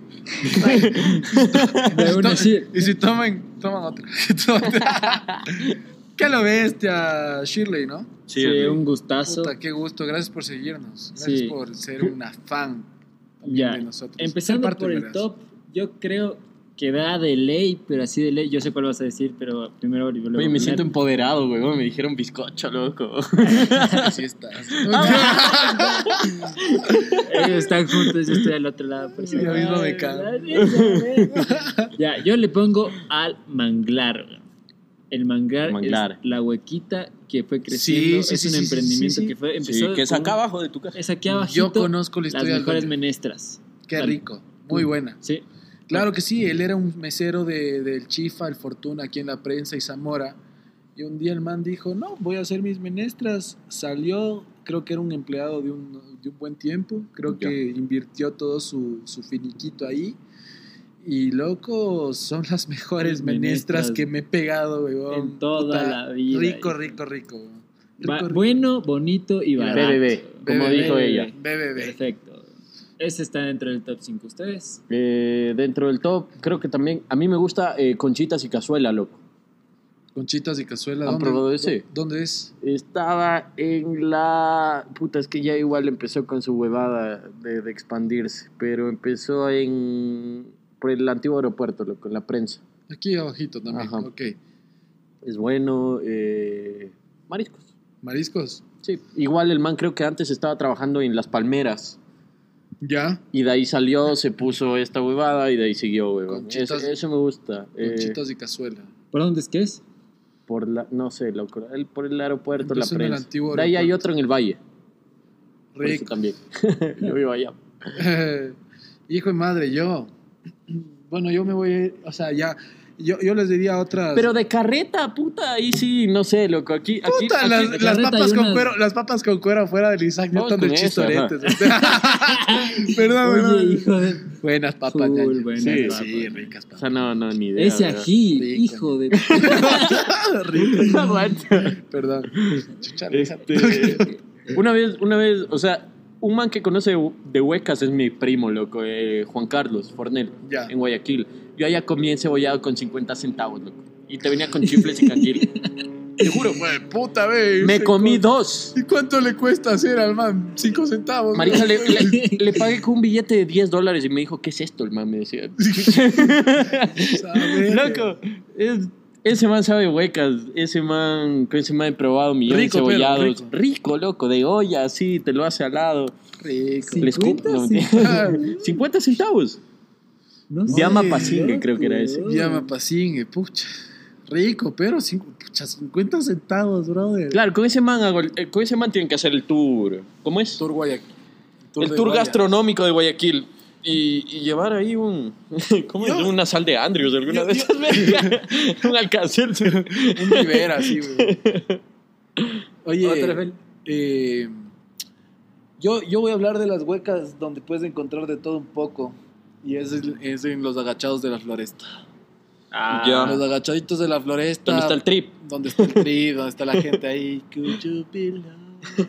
Y si toman, toman otra. ¿Qué lo bestia, Shirley, no? Sí, Sí, un gustazo. Puta, qué gusto. Gracias por seguirnos. Gracias Sí. por ser una fan Ya, de nosotros. empezando por el top, yo creo que da de ley, pero así de ley. Yo sé cuál vas a decir, pero primero lo voy a Oye, me poner. siento empoderado, güey. Me dijeron bizcocho, loco. Así estás. Ellos están juntos, yo estoy al otro lado. Por si mismo me cago. Ya, yo le pongo al manglar. El manglar, Manglar. es la huequita que fue creciendo. Sí, sí, es sí, un emprendimiento sí, sí. que fue. Sí, Empezó que es acá abajo de tu casa. Es aquí abajo. Yo conozco la historia Las mejores menestras. Qué rico. Muy buena. Sí. Claro que sí, él era un mesero de, del Chifa, el Fortuna, aquí en la prensa y Zamora. Y un día el man dijo, no, voy a hacer mis menestras. Salió, creo que era un empleado de un, de un buen tiempo. Creo que invirtió todo su, su finiquito ahí. Y loco, son las mejores menestras Menestras. que me he pegado, weón. En toda la vida. Rico, rico, rico. Rico, rico. bueno, bonito y barato. BBB, como dijo ella. BBB. Perfecto. Ese está dentro del top 5. ¿Ustedes? Eh, dentro del top, creo que también. A mí me gusta eh, conchitas y cazuela, loco. Conchitas y cazuela. ¿Han ¿dónde- probado ese? ¿Dónde es? Estaba en la. Puta, es que ya igual empezó con su huevada de, de expandirse. Pero empezó en. Por el antiguo aeropuerto, loco, en la prensa. Aquí abajito también. Ajá. Ok. Es bueno. eh, mariscos. ¿Mariscos? Sí. Igual el man creo que antes estaba trabajando en Las Palmeras. Ya. Y de ahí salió, se puso esta huevada y de ahí siguió, huevón. Conchitas- Eso, eso me gusta. Eh, Conchitas y cazuela. ¿Por dónde es que es? por la, no sé, loco, el- por el aeropuerto, Empezó en la el prensa. antiguo De ahí hay aeropuerto. otro en el valle. Por eso Rico. también. Yo vivo allá. Hijo de madre, yo. Bueno, yo me voy a ir, o sea, ya. Yo, yo les diría otras. Pero de carreta, puta, ahí sí, no sé, loco. Aquí, aquí, Puta, aquí- las, de papas con unas- cuero, las papas con cuero afuera del Isaac del con eso, Chistoretes. perdón, Oye, hijo de... Buenas papas, Full, buenas sí, papas. sí, ricas O papas. sea, no, no, ni idea. Ese ají, Rico. hijo de... Rico. Perdón. Chucha, Este, una vez, una vez, o sea, un man que conoce de huecas es mi primo, loco, eh, Juan Carlos Fornel, Ya. en Guayaquil. Yo allá comí encebollado con 50 centavos, loco. Y te venía con chifles y canguil. Te juro. Güey, puta, ve. Me comí co- dos. ¿Y cuánto le cuesta hacer al man? Cinco centavos. Marica, le, güey. le- le pagué con un billete de 10 dólares y me dijo, ¿qué es esto? El man me decía. Loco, es- ese man sabe huecas. Ese man, con ese man he probado millones Rico, de pero cebollados. rico. Rico. loco, de olla, así, te lo hace al lado. Rico. Le escupo. No, mentira. 50 centavos. Llama Pasingue, creo que era ese. Llama Pasingue, pucha. Rico, pero cinco- pucha, 50 centavos, brother. Claro, con ese man, eh, con ese man tienen que hacer el tour. ¿Cómo es? Tour Guayaquil. el tour Guaya. gastronómico de Guayaquil. Y, y llevar ahí un. ¿Cómo es? Una sal de Andrews, alguna de esas. un alcance. Un Rivera, sí, güey. Oye, Otra vez. eh, yo, yo voy a hablar de las huecas donde puedes encontrar de todo un poco. Y es, es en los agachados de la floresta. Ah, Ya. Los agachaditos de la floresta. ¿Dónde está el trip? ¿Dónde está el trip? ¿Dónde está la gente ahí?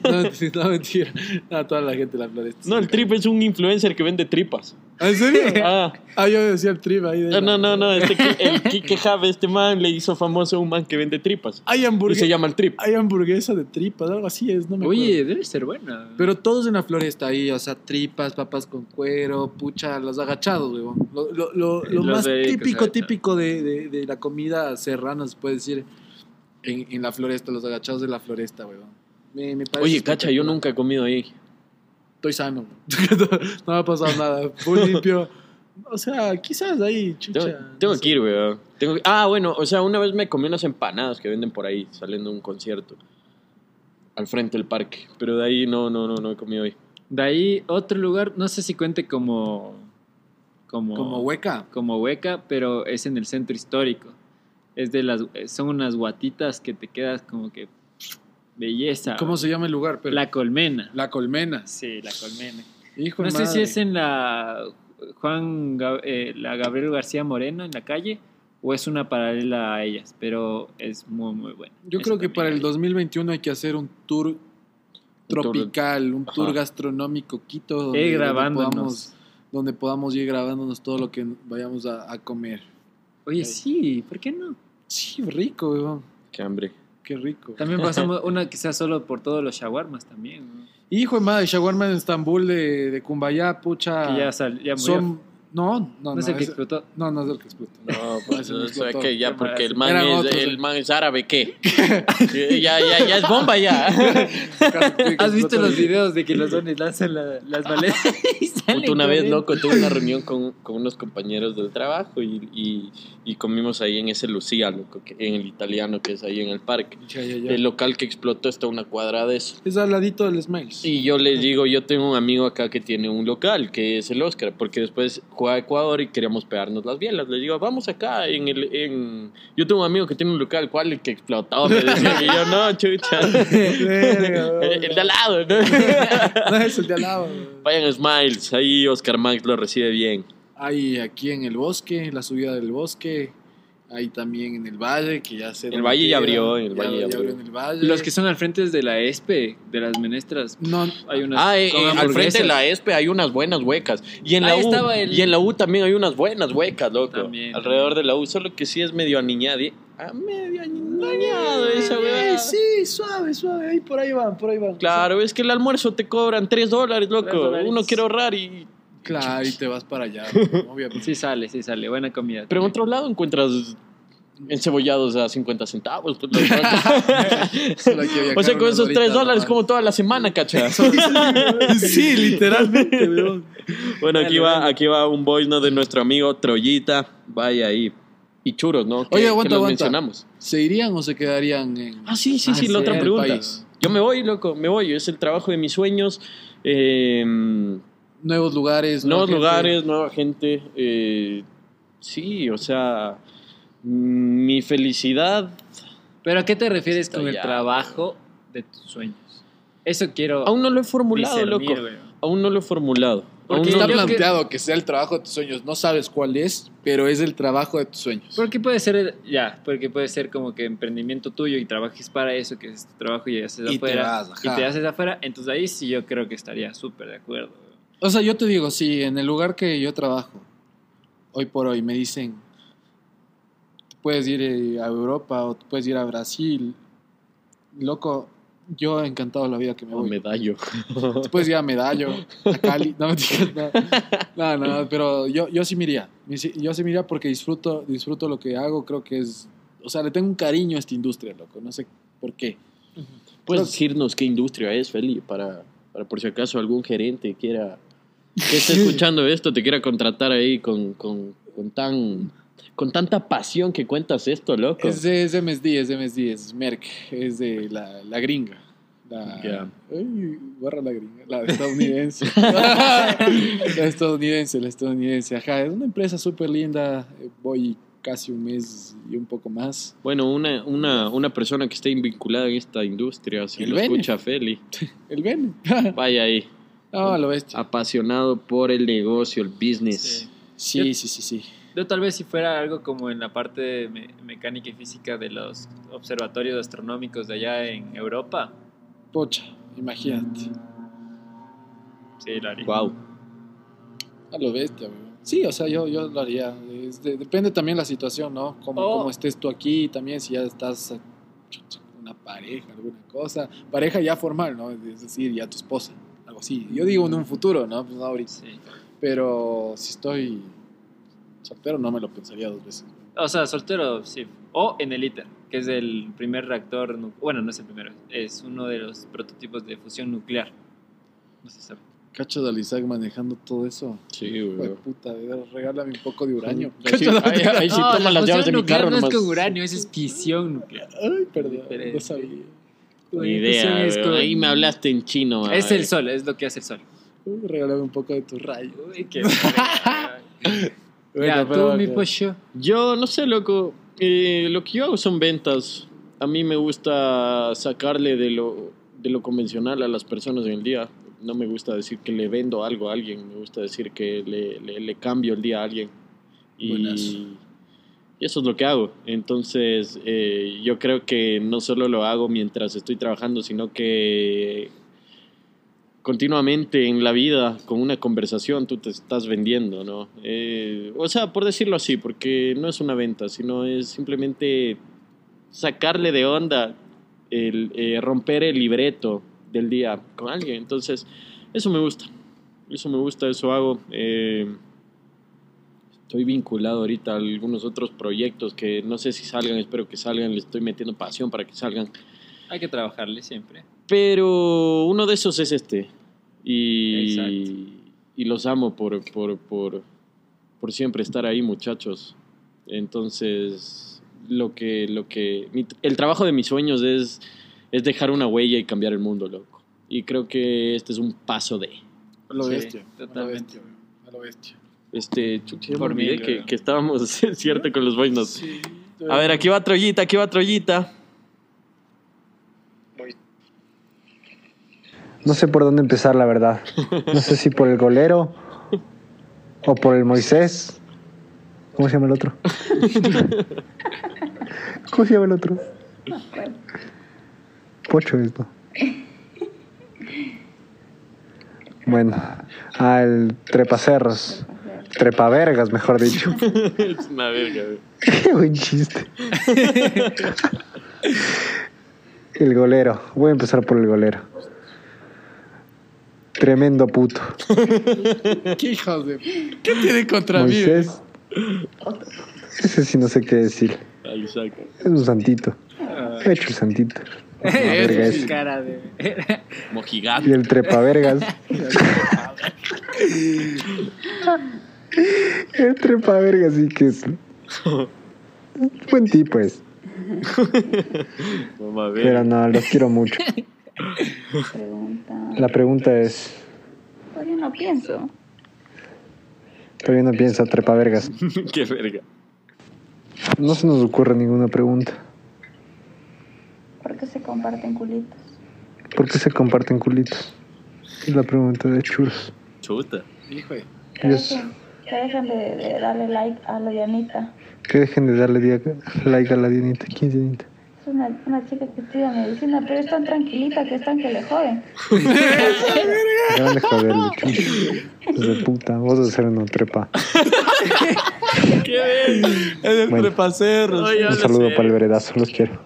No, mentira, no, mentira. No, toda la gente de la floresta. No, el trip es un influencer que vende tripas. ¿En serio? Ah. Ah, yo decía el trip ahí. De No, la- no, no, no. Este, que- el Kike Jave, este man, le hizo famoso a un man que vende tripas. Hay Y hamburguesa. se llama el trip. Hay hamburguesa de tripas, algo así es, no me acuerdo. Oye, debe ser buena. Pero todos en la floresta ahí, o sea, tripas, papas con cuero, pucha, los agachados, weón. Lo, lo, lo, lo Los más típico, típico de, de, de la comida serrana, se puede decir, en, en la floresta, los agachados de la floresta, weón. Me, me parece Oye, cacha, yo nunca he comido ahí. Estoy sano, no, no me ha pasado nada, muy limpio. O sea, quizás ahí, Tengo, chucha. tengo que ir, weón. Tengo que- Ah, bueno, o sea, una vez me comí unas empanadas que venden por ahí, saliendo de un concierto. Al frente del parque. Pero de ahí no, no, no, no he comido ahí. De ahí, otro lugar, no sé si cuente como. Como, Como hueca. como hueca, pero es en el centro histórico. Es de las, son unas guatitas que te quedas como que. Belleza. ¿Cómo se llama el lugar? Pero, La colmena. la colmena. Sí, la colmena. Hijo No de sé si es en la Juan eh, la Gabriel García Moreno en la calle o es una paralela a ellas, pero es muy muy buena. Yo Eso creo que para el hay. 2021 hay que hacer un tour tropical, un tour gastronómico Quito, donde, donde grabándonos. podamos, donde podamos ir grabándonos todo lo que vayamos a, a comer. Oye, sí, ¿por qué no? Sí, rico, weón. Qué hambre. Qué rico. También pasamos una que sea solo por todos los shawarmas también. ¿no? Hijo de madre, shawarma en Estambul de, de Cumbayá, pucha. Que ya, sal- ya murió. son, no, no, no, no. es el que explotó. No, no es el que explotó. No, pues, no o sea explotó. que ya porque el man, es, otros, el man es árabe, ¿qué? ya, ya, ya es bomba ya. ¿Has visto los videos de que los dones lanzan la- las maletas? y salen Puta, una vez, loco, tuve una reunión con, con unos compañeros del trabajo y, y, y comimos ahí en ese Lucía, loco, que, en el italiano que es ahí en el parque. Ya, ya, ya. El local que explotó está a una cuadra de eso. Es al ladito del Smiles. Y yo les digo, yo tengo un amigo acá que tiene un local, que es el Oscar, porque después juega a Ecuador y queríamos pegarnos las bielas. Les digo, vamos acá en el... En... Yo tengo un amigo que tiene un local, ¿cuál? El que explotó. Me decía, y yo, no, chucha. El, el de al lado, ¿no? No es el de al lado. Vayan a Smiles, ahí Oscar Max lo recibe bien. Hay aquí en el bosque, la subida del bosque. Hay también en el valle, que ya sé. El valle ya abrió, el valle ya abrió. en el valle. Los que son al frente de la ESPE, de las menestras. No, hay unas Ah, eh, eh, al frente de la ESPE hay unas buenas huecas. Y en, la Ahí U, estaba el- y en la U también hay unas buenas huecas, loco. También. Alrededor de la U, solo que sí es medio aniñado. Ah, medio aniñado esa weá. Sí, suave, suave. Ahí por ahí van, por ahí van. Claro, es que el almuerzo te cobran 3 dólares, loco. Uno quiere ahorrar y... Claro, y te vas para allá, obviamente. Sí sale, sí sale. Buena comida. Pero en otro lado encuentras encebollados a 50 centavos. pues, que o sea, con esos 3 horitas dólares como toda la semana, cacha. Sí, literalmente. Bueno, aquí va, aquí va un voice ¿no? de nuestro amigo Troyita. Vaya ahí. Y churros, ¿no? Que, Oye, que aguanta, los aguanta. mencionamos. ¿Se irían o se quedarían en.? Ah, sí, sí, Ah, sí, la otra pregunta. país. Yo me voy, loco, me voy. Es el trabajo de mis sueños. Eh, Nuevos lugares. nuevos nueva gente. lugares, nueva gente. eh, sí, o sea, mi felicidad. ¿Pero a qué te refieres con el trabajo de tus sueños? Eso quiero Aún no lo he formulado, discernir, loco. Aún no lo he formulado. Porque está que- planteado que sea el trabajo de tus sueños. No sabes cuál es, pero es el trabajo de tus sueños. Porque puede ser, ya, porque puede ser como que emprendimiento tuyo y trabajes para eso, que es tu trabajo y haces Y te afuera. vas, y te haces afuera, entonces ahí sí yo creo que estaría súper de acuerdo. O sea, yo te digo, sí, en el lugar que yo trabajo, hoy por hoy, me dicen, "Tú puedes ir eh, a Europa o puedes ir a Brasil. Loco, yo he encantado la vida que me voy. Medallo. Tú puedes ir a Medallo, a Cali. No, mentira, no, no, no, pero yo, yo sí me iría. Yo sí me iría porque disfruto, disfruto lo que hago. Creo que es. O sea, le tengo un cariño a esta industria, loco. No sé por qué. ¿Puedes decirnos qué industria es, Feli? Para, para por si acaso algún gerente quiera. Que esté escuchando esto, te quiera contratar ahí con, con, con tan. Con tanta pasión que cuentas esto, loco. Es de, es de MSD, es de MSD, es Merck, es de la, la gringa. La, Ya. Ay, barra la gringa, la estadounidense. la estadounidense, la estadounidense. Ajá, es una empresa súper linda. Voy casi un mes y un poco más. Bueno, una, una, una persona que esté vinculada en esta industria, si El lo Bene. escucha Feli, El Ben. vaya ahí. No, lo bestia. Apasionado por el negocio, el business. Sí, sí, sí, sí. Yo tal vez si fuera algo como en la parte de me- mecánica y física de los observatorios astronómicos de allá en Europa. Pocha, imagínate. Sí, lo haría. Wow. A lo bestia, weón. Sí, o sea, yo, yo lo haría. Es de- depende también la situación, ¿no? Como, Oh. como estés tú aquí, también si ya estás eh, una pareja, alguna cosa. Pareja ya formal, ¿no? Es decir, ya tu esposa, algo así. Yo digo en un futuro, ¿no? Pues no ahorita. Pero si estoy soltero, no me lo pensaría dos veces. O sea, soltero, sí. O en el ITER, que es el primer reactor. Bueno, no es el primero, es uno de los prototipos de fusión nuclear. No se sabe. Cacho de Alizac manejando todo eso. Sí, güey. puta, regálame un poco de uranio. Ahí sí- ahí- ahí sí No, toma la las llaves de mi carro No es con uranio, es fisión nuclear. Ay, perdón, no sabía. Ni idea, es con- Ahí me hablaste en chino. Es madre. el sol, es lo que hace el sol. Uy, regálame un poco de tu rayo. Uy, qué Bueno, ya, pero- tú, mi pollo. Yo no sé, loco. Eh, lo que yo hago son ventas. A mí me gusta sacarle de lo, de lo convencional a las personas en el día. No me gusta decir que le vendo algo a alguien. Me gusta decir que le, le- le cambio el día a alguien. Y, Buenazo. Y eso es lo que hago. Entonces, eh, yo creo que no solo lo hago mientras estoy trabajando, sino que continuamente en la vida con una conversación tú te estás vendiendo, ¿no? Eh, o sea, por decirlo así, porque no es una venta, sino es simplemente sacarle de onda, el, eh, romper el libreto del día con alguien. Entonces, eso me gusta, eso me gusta, eso hago. Eh, estoy vinculado ahorita a algunos otros proyectos que no sé si salgan, espero que salgan, le estoy metiendo pasión para que salgan. Hay que trabajarle siempre. Pero uno de esos es este. Y, Exacto. y los amo por, por, por, por siempre estar ahí, muchachos. Entonces, lo que, lo que, mi- el trabajo de mis sueños es, es dejar una huella y cambiar el mundo, loco. Y creo que este es un paso de. A lo Sí, bestia. A lo totalmente. bestia, a lo bestia. Este, chucha, me Por mí, olvidé que estábamos, cierto, con los boinos. A ver, aquí va Troyita, aquí va Troyita. No sé por dónde empezar, la verdad. No sé si por el golero o por el Moisés. ¿Cómo se llama el otro? ¿Cómo se llama el otro? Pocho esto. Bueno, al trepacerros. Trepavergas, mejor dicho. es una verga, güey. Qué buen chiste. El golero. Voy a empezar por el golero. Tremendo puto. ¿Qué hijos de.? ¿Qué tiene contra mí? Ese sí no sé qué decir. Es un santito. He hecho el santito. Es ese. cara de. Mojigato. Y el trepavergas. el trepavergas sí que es. Buen tipo es. Ver. Pero no, los quiero mucho. Pregunta. La pregunta es. Todavía no pienso. Todavía no piensa trepavergas. Qué verga. No se nos ocurre ninguna pregunta. ¿Por qué se comparten culitos? ¿Por qué se comparten culitos? Es la pregunta de churros. Chuta. Hijo de- Que Dios. Que dejen de, de darle like a la Dianita. Que dejen de darle like a la Dianita. ¿Quién es Dianita? Es una, una chica que estudia medicina, pero es tan tranquilita que están que le joden. A joderle. Hijos de puta, vos vas a hacer una trepa. Es el Bueno. trepacerros. Un saludo para el veredazo, los quiero.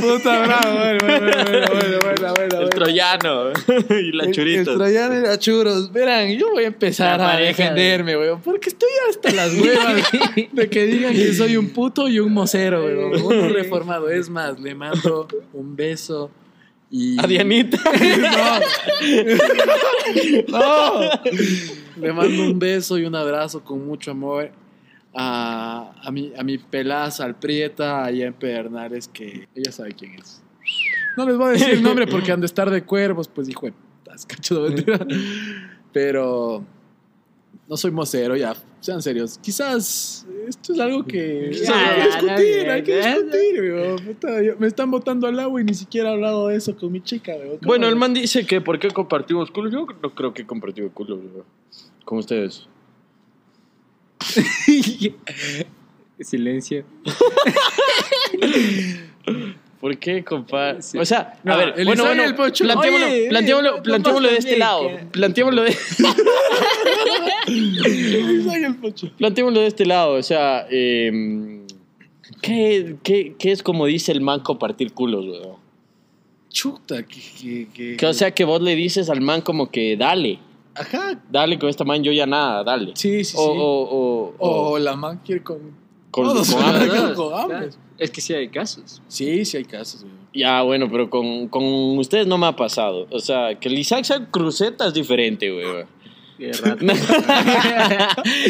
Puta bravo, bueno, bueno, bueno, bueno, bueno, bueno, El troyano y la churita. El troyano y la churos. Verán, yo voy a empezar a defenderme, weón. Porque estoy hasta las huevas de que digan que soy un puto y un mocero, weón. Uno reformado. Es más, le mando un beso y. A Dianita. no. no. Le mando un beso y un abrazo con mucho amor. A, a, mi, a mi pelaza, al Prieta, allá en Pedernales, que ella sabe quién es. No les voy a decir el nombre porque han de estar de cuervos, pues hijo de putas, cacho de mentira. Pero no soy mocero, ya, sean serios. Quizás esto es algo que Ya, hay que ya, discutir, ya, hay que ya. discutir, yo- me están botando al agua y ni siquiera he hablado de eso con mi chica, weón. ¿Cómo Bueno, el man dice que ¿por qué compartimos culo? Yo no creo que compartimos culo, bro. Con ustedes. Silencio. ¿Por qué compa? O sea, No, a ver, el bueno, bueno, el Pocho. planteémoslo, Oye, planteémoslo, eh, planteémoslo de este lado. que- Planteémoslo de... planteémoslo de este lado, o sea, eh, ¿qué, qué, qué es como dice el man compartir culos, weón? Chuta, que, que, que- Que, o sea, que vos le dices al man como que dale. Ajá. Dale con esta man, yo ya nada, dale. Sí, sí, o, sí. O, o, O o- la man quiere con. Con- todos, con. Con. Es que sí hay casos. Sí, sí hay casos, weón. Ya, bueno, pero con, con ustedes no me ha pasado. O sea, que el Isaac sea cruceta es diferente, güey.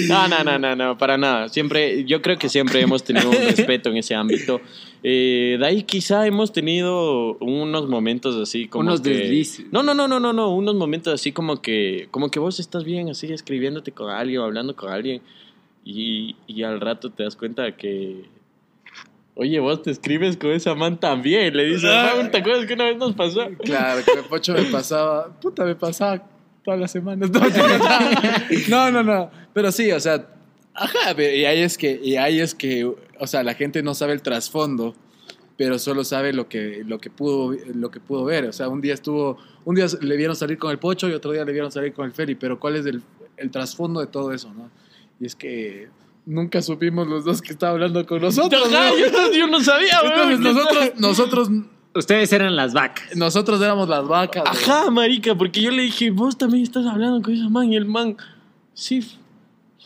No, no, no, no, no, para nada. Siempre, yo creo que siempre hemos tenido un respeto en ese ámbito. Eh, de ahí quizá hemos tenido unos momentos así como Unos que- deslices. No, no, no, no, no, no, unos momentos así como que, como que vos estás bien así escribiéndote con alguien o hablando con alguien y, y al rato te das cuenta que, oye, vos te escribes con esa man también. Le dices, "Man, ¿te acuerdas que una vez nos pasó? Claro, que el Pocho me pasaba. Puta, me pasaba todas las semanas. No, no, no. Pero sí, o sea. Ajá, pero- y ahí es que, y ahí es que, o sea, la gente no sabe el trasfondo, pero solo sabe lo que, lo que pudo, lo que pudo ver. O sea, un día estuvo, un día le vieron salir con el Pocho y otro día le vieron salir con el Feli, pero ¿cuál es el, el trasfondo de todo eso, no? Y es que nunca supimos los dos que estaba hablando con nosotros. Ajá, ¿no? yo, yo no sabía, Entonces nosotros, nosotros, Ustedes eran las vacas. nosotros éramos las vacas. Ajá, marica, porque yo le dije, vos también estás hablando con esa man. Y el man, sí.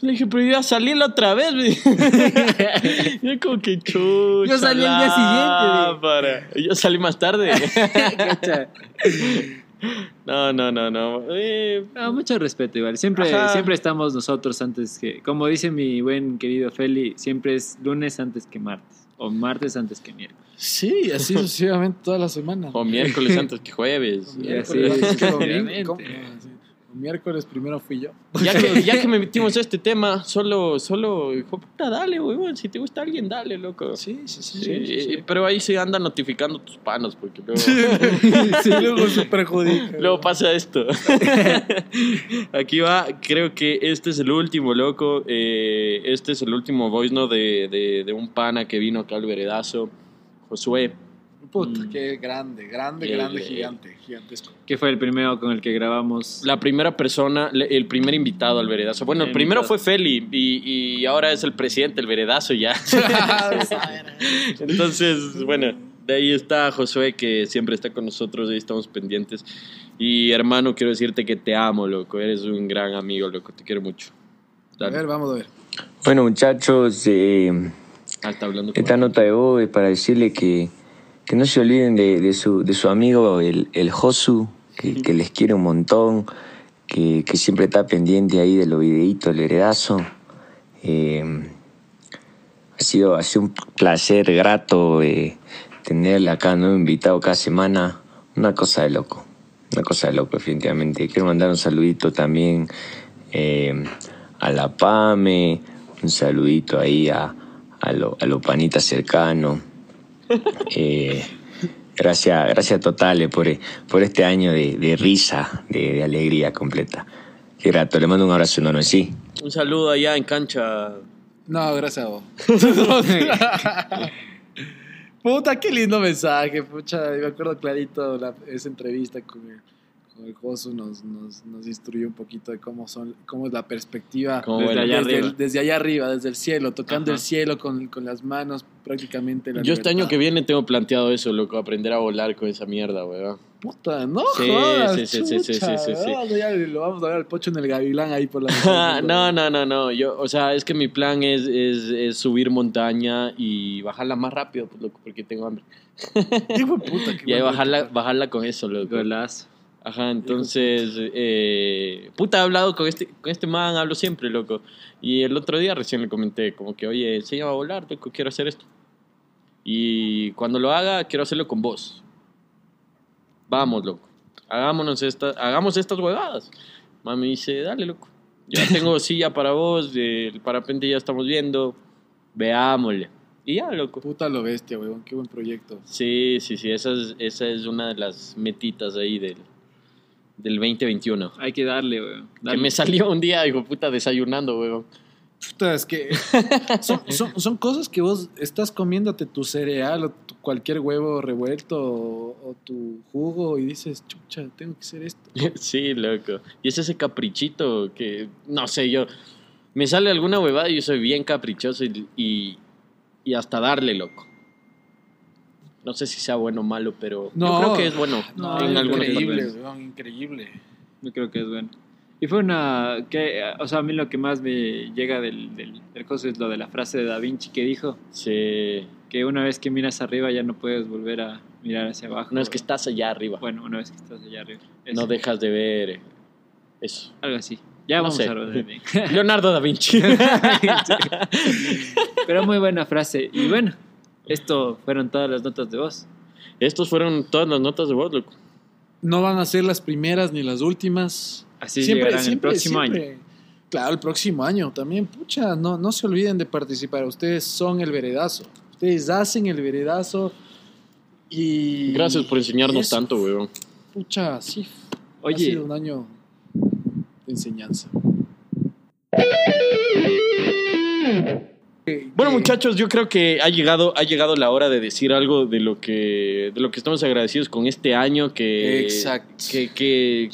Le dije, pero yo ya salí la otra vez. dijo. yo como que chucha. Yo salí el día siguiente, Para. Yo salí más tarde. no, no, no, no. Eh, No, mucho respeto igual. Siempre, Ajá. siempre estamos nosotros antes que, como dice mi buen querido Feli, siempre es lunes antes que martes. O martes antes que miércoles. Sí, así sucesivamente todas las semanas. o miércoles antes que jueves. Y así domingo. sucesivamente. ¿Cómo? Ah, sí. Miércoles primero fui yo. Ya que, ya que me metimos a este tema, solo, solo, hijo puta, dale, weón. Si te gusta alguien, dale, loco. Sí, sí, sí. Sí, sí, sí. Pero ahí se anda notificando tus panos, porque luego. Sí, luego se perjudica. Luego pasa esto. Aquí va, creo que este es el último, loco. Eh, este es el último voice de, de, de un pana que vino acá al veredazo, Josué. Puta, qué grande, grande, grande, gigante, gigantesco. Que fue el primero con el que grabamos. La primera persona, el primer invitado al veredazo. Bueno, el El primero invitado. fue Feli y, y ahora es el presidente del veredazo ya. Entonces, bueno, de ahí está Josué que siempre está con nosotros, ahí estamos pendientes. Y hermano, quiero decirte que te amo, loco. Eres un gran amigo, loco. Te quiero mucho. A ver, vamos a ver. Bueno, muchachos, eh, Ah, está hablando con esta nota de hoy es para decirle que, que no se olviden de, de su, de su amigo, el, el Josu, que, que les quiere un montón, que, que siempre está pendiente ahí de los videitos del heredazo. Eh, ha, sido, ha sido un placer grato eh, tenerle acá nuevo invitado cada semana. Una cosa de loco, una cosa de loco, definitivamente. Quiero mandar un saludito también eh, a la PAME, un saludito ahí a, a los a lo panitas cercanos. Eh, gracias, gracias totales por, por este año de, de risa, de, de alegría completa. Qué grato, le mando un abrazo enorme, sí. Un saludo allá en cancha. No, gracias a vos. Puta, qué lindo mensaje, pucha. Me acuerdo clarito la- esa entrevista con con el Josu nos, nos, nos instruyó un poquito de cómo son, cómo es la perspectiva desde, allá Desde arriba. el- desde allá arriba, desde el cielo, tocando Ajá. el cielo con, con las manos prácticamente. La Yo este año libertad. que viene tengo planteado eso, loco, aprender a volar con esa mierda, weón. Puta, no Sí, jodas, sí, sí, sí, sí, chucha, sí, sí, sí. weón, ya lo vamos a ver al pocho en el gavilán ahí por la no, no, no, no. Yo, o sea, es que mi plan es, es, es subir montaña y bajarla más rápido, pues, loco, porque tengo hambre. Hijo puta, qué Y ahí bajarla, bajarla con eso, loco. Golazo. Ajá, entonces, eh, puta, he hablado con este, con este man, hablo siempre, loco. Y el otro día recién le comenté, como que, oye, enséñame a volar, loco, quiero hacer esto. Y cuando lo haga, quiero hacerlo con vos. Vamos, loco. Hagámonos esta, hagamos estas huevadas. Mami dice, dale, loco. Ya tengo silla para vos, el parapente ya estamos viendo. Veámosle. Y ya, loco. Puta lo bestia, weón, qué buen proyecto. Sí, sí, sí, esa es, esa es una de las metitas ahí del, del 2021. Hay que darle, weón. Que me salió un día, digo, puta, desayunando, weón. Puta, es que son, son, son cosas que vos estás comiéndote tu cereal o tu- cualquier huevo revuelto o, o tu jugo y dices, chucha, tengo que hacer esto. Sí, loco. Y es ese caprichito que, no sé, yo, me sale alguna huevada y yo soy bien caprichoso y, y, y hasta darle, loco. No sé si sea bueno o malo, pero yo creo que es bueno No, en increíble, weón, increíble. Yo creo que es bueno. Y fue una. Que, o sea, a mí lo que más me llega del, del, del coso es lo de la frase de Da Vinci que dijo. Sí. Que una vez que miras arriba ya no puedes volver a mirar hacia abajo. Una vez que estás allá arriba. Bueno, una vez que estás allá arriba. No dejas de ver eso. Algo así. Ya No vamos sé. a hablar de Leonardo da Vinci. Pero muy buena frase. Y bueno, esto fueron todas las notas de voz. Estos fueron todas las notas de voz, loco. No van a ser las primeras ni las últimas. Así llegarán el próximo año. Claro, el próximo año también. Pucha, no, no se olviden de participar. Ustedes son el veredazo. Ustedes hacen el veredazo y... Gracias por enseñarnos Eso. tanto, weón. Pucha, sí. Oye. Ha sido un año de enseñanza. Bueno, muchachos, yo creo que ha llegado, ha llegado la hora de decir algo de lo que, de lo que estamos agradecidos con este año que, Exacto. que, que,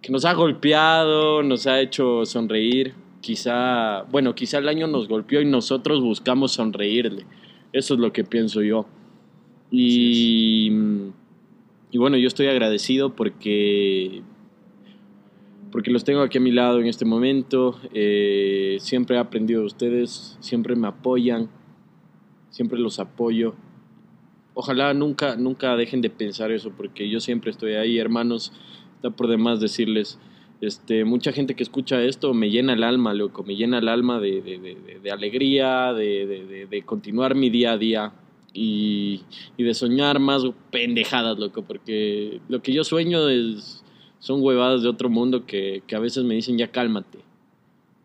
que nos ha golpeado, nos ha hecho sonreír. Quizá, bueno, quizá el año nos golpeó y nosotros buscamos sonreírle. Eso es lo que pienso yo. Y, y bueno, yo estoy agradecido porque porque los tengo aquí a mi lado en este momento. Eh, siempre he aprendido de ustedes, siempre me apoyan, siempre los apoyo. Ojalá nunca, nunca dejen de pensar eso, porque yo siempre estoy ahí, hermanos. Está por demás decirles, este, mucha gente que escucha esto me llena el alma, loco, me llena el alma de, de- de- de- alegría, de continuar mi día a día y, y de soñar más pendejadas, loco, porque lo que yo sueño es, son huevadas de otro mundo que, que a veces me dicen ya cálmate.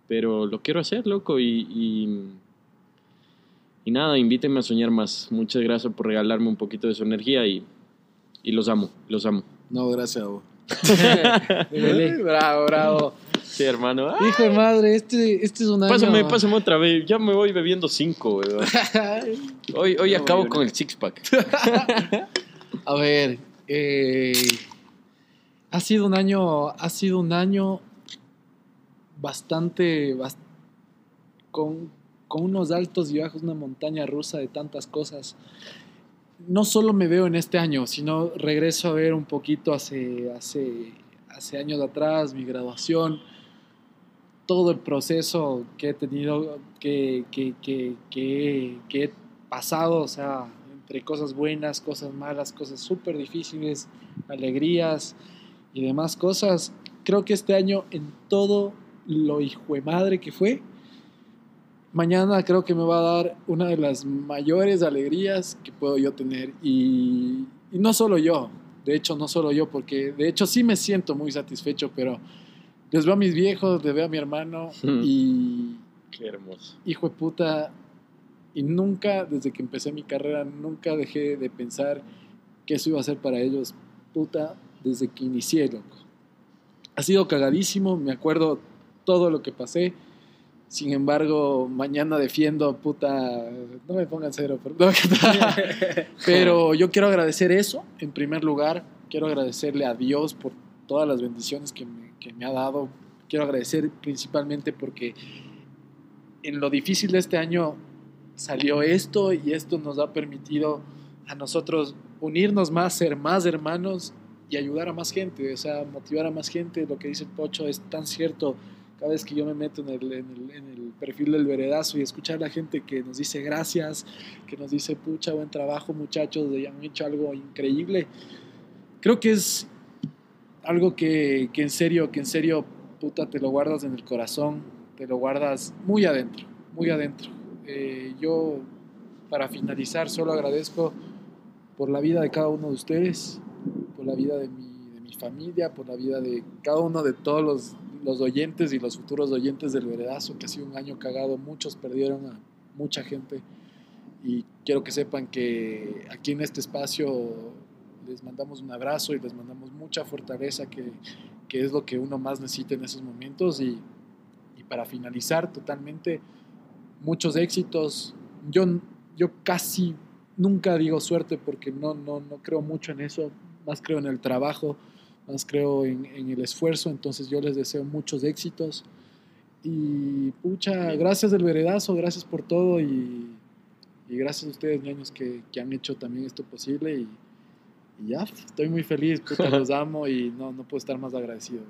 Pero lo quiero hacer, loco, y, y, y nada, invítenme a soñar más. Muchas gracias por regalarme un poquito de su energía y, y los amo, los amo. No, gracias a vos. bravo, bravo. Sí, hermano. Hijo de madre, este, este es un año... Pásame, pásame otra vez. Ya me voy bebiendo cinco, weón. Hoy, hoy No, acabo con el six pack. A ver, eh, ha sido un año, ha sido un año bastante, bas- con, con unos altos y bajos, una montaña rusa de tantas cosas. No solo me veo en este año, sino regreso a ver un poquito hace, hace, hace años atrás, mi graduación, todo el proceso que he tenido, que, que, que, que he pasado, o sea, entre cosas buenas, cosas malas, cosas súper difíciles, alegrías y demás cosas. Creo que este año en todo lo hijo de madre que fue, mañana creo que me va a dar una de las mayores alegrías que puedo yo tener. Y, y no solo yo, de hecho no solo yo, porque de hecho sí me siento muy satisfecho, pero les veo a mis viejos, les veo a mi hermano y Qué hermoso. hijo de puta, y nunca, desde que empecé mi carrera, nunca dejé de pensar que eso iba a ser para ellos, puta, desde que inicié, loco. Ha sido cagadísimo, me acuerdo todo lo que pasé. Sin embargo, mañana defiendo, puta, no me pongan cero, pero, pero yo quiero agradecer eso, en primer lugar, quiero agradecerle a Dios por todas las bendiciones que me, que me ha dado, quiero agradecer principalmente porque en lo difícil de este año salió esto y esto nos ha permitido a nosotros unirnos más, ser más hermanos y ayudar a más gente, o sea, motivar a más gente. Lo que dice el Pocho es tan cierto. Cada vez que yo me meto en el, en el, en el perfil del veredazo y escuchar a la gente que nos dice gracias, que nos dice pucha, buen trabajo muchachos, han hecho algo increíble, creo que es algo que, que en serio, que en serio, puta, te lo guardas en el corazón, te lo guardas muy adentro, muy adentro. Eh, yo, para finalizar, solo agradezco por la vida de cada uno de ustedes, por la vida de mi, de mi familia, por la vida de cada uno de todos los, los oyentes y los futuros oyentes del Veredazo, que ha sido un año cagado, muchos perdieron a mucha gente y quiero que sepan que aquí en este espacio les mandamos un abrazo y les mandamos mucha fortaleza, que, que es lo que uno más necesita en esos momentos. Y, y para finalizar totalmente, muchos éxitos. Yo, yo casi nunca digo suerte porque no, no, no creo mucho en eso, más creo en el trabajo, más creo en, en el esfuerzo, entonces yo les deseo muchos éxitos. Y pucha, gracias del veredazo, gracias por todo y, y gracias a ustedes, niños, que, que, han hecho también esto posible. Y, y ya, estoy muy feliz, puta, los amo y no, no puedo estar más agradecido.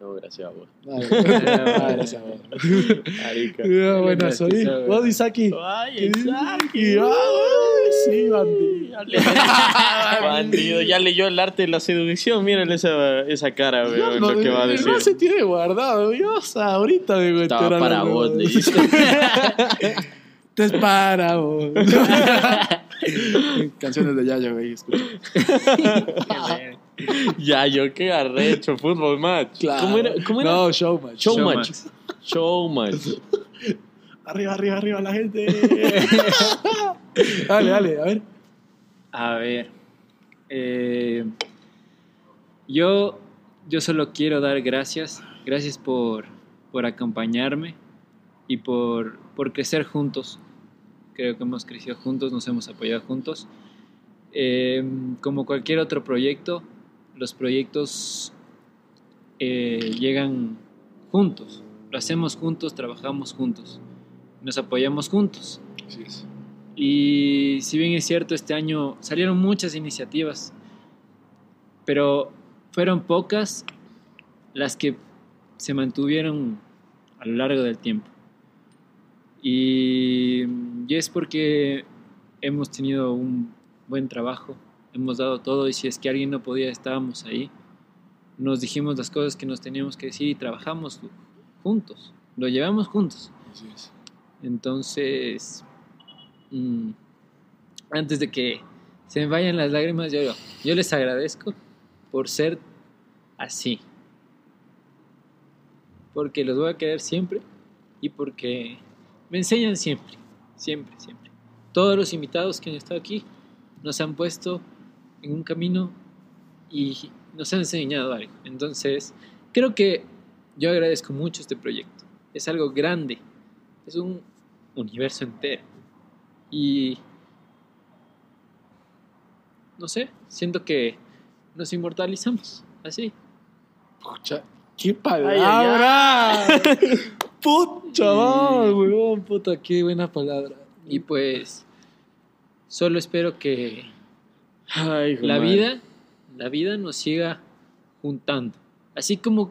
No, gracias a vos. No, gracias a vos. Arica. Bueno, soy. Vos, Isaki. Ay, Isaki. Ay, sí, bandido. Bandido, ya leyó el arte de la seducción. Mírenle esa, esa cara, weón, No, lo que va a decir. No se tiene guardado, Dios. Ahorita me Estaba para vos, le. Te es para vos. Canciones de Yayo, güey, escucha. Ya, yo qué arrecho, fútbol match. Claro. ¿Cómo era? ¿Cómo era? No, showmatch. Showmatch. Showmatch. Arriba, arriba, arriba la gente. dale, dale, a ver. A ver. eh, yo, yo solo quiero dar gracias. Gracias por, por acompañarme y por, por crecer juntos. Creo que hemos crecido juntos, nos hemos apoyado juntos. Eh, como cualquier otro proyecto, los proyectos eh, llegan juntos. Lo hacemos juntos, trabajamos juntos, nos apoyamos juntos. Así es. Y si bien es cierto, este año salieron muchas iniciativas, pero fueron pocas las que se mantuvieron a lo largo del tiempo. Y, y es porque hemos tenido un buen trabajo, hemos dado todo y si es que alguien no podía, estábamos ahí. Nos dijimos las cosas que nos teníamos que decir y trabajamos juntos, lo llevamos juntos. Así es. Entonces, mm, antes de que se me vayan las lágrimas, yo, yo les agradezco por ser así. Porque los voy a querer siempre y porque me enseñan siempre, siempre, siempre. Todos los invitados que han estado aquí nos han puesto en un camino y nos han enseñado algo. Entonces, creo que yo agradezco mucho este proyecto. Es algo grande, es un universo entero. Y no sé, siento que nos inmortalizamos así. Pucha, qué palabra. Pucha, weón, puta, qué buena palabra. Y pues solo espero que la madre. vida, la vida nos siga juntando. Así como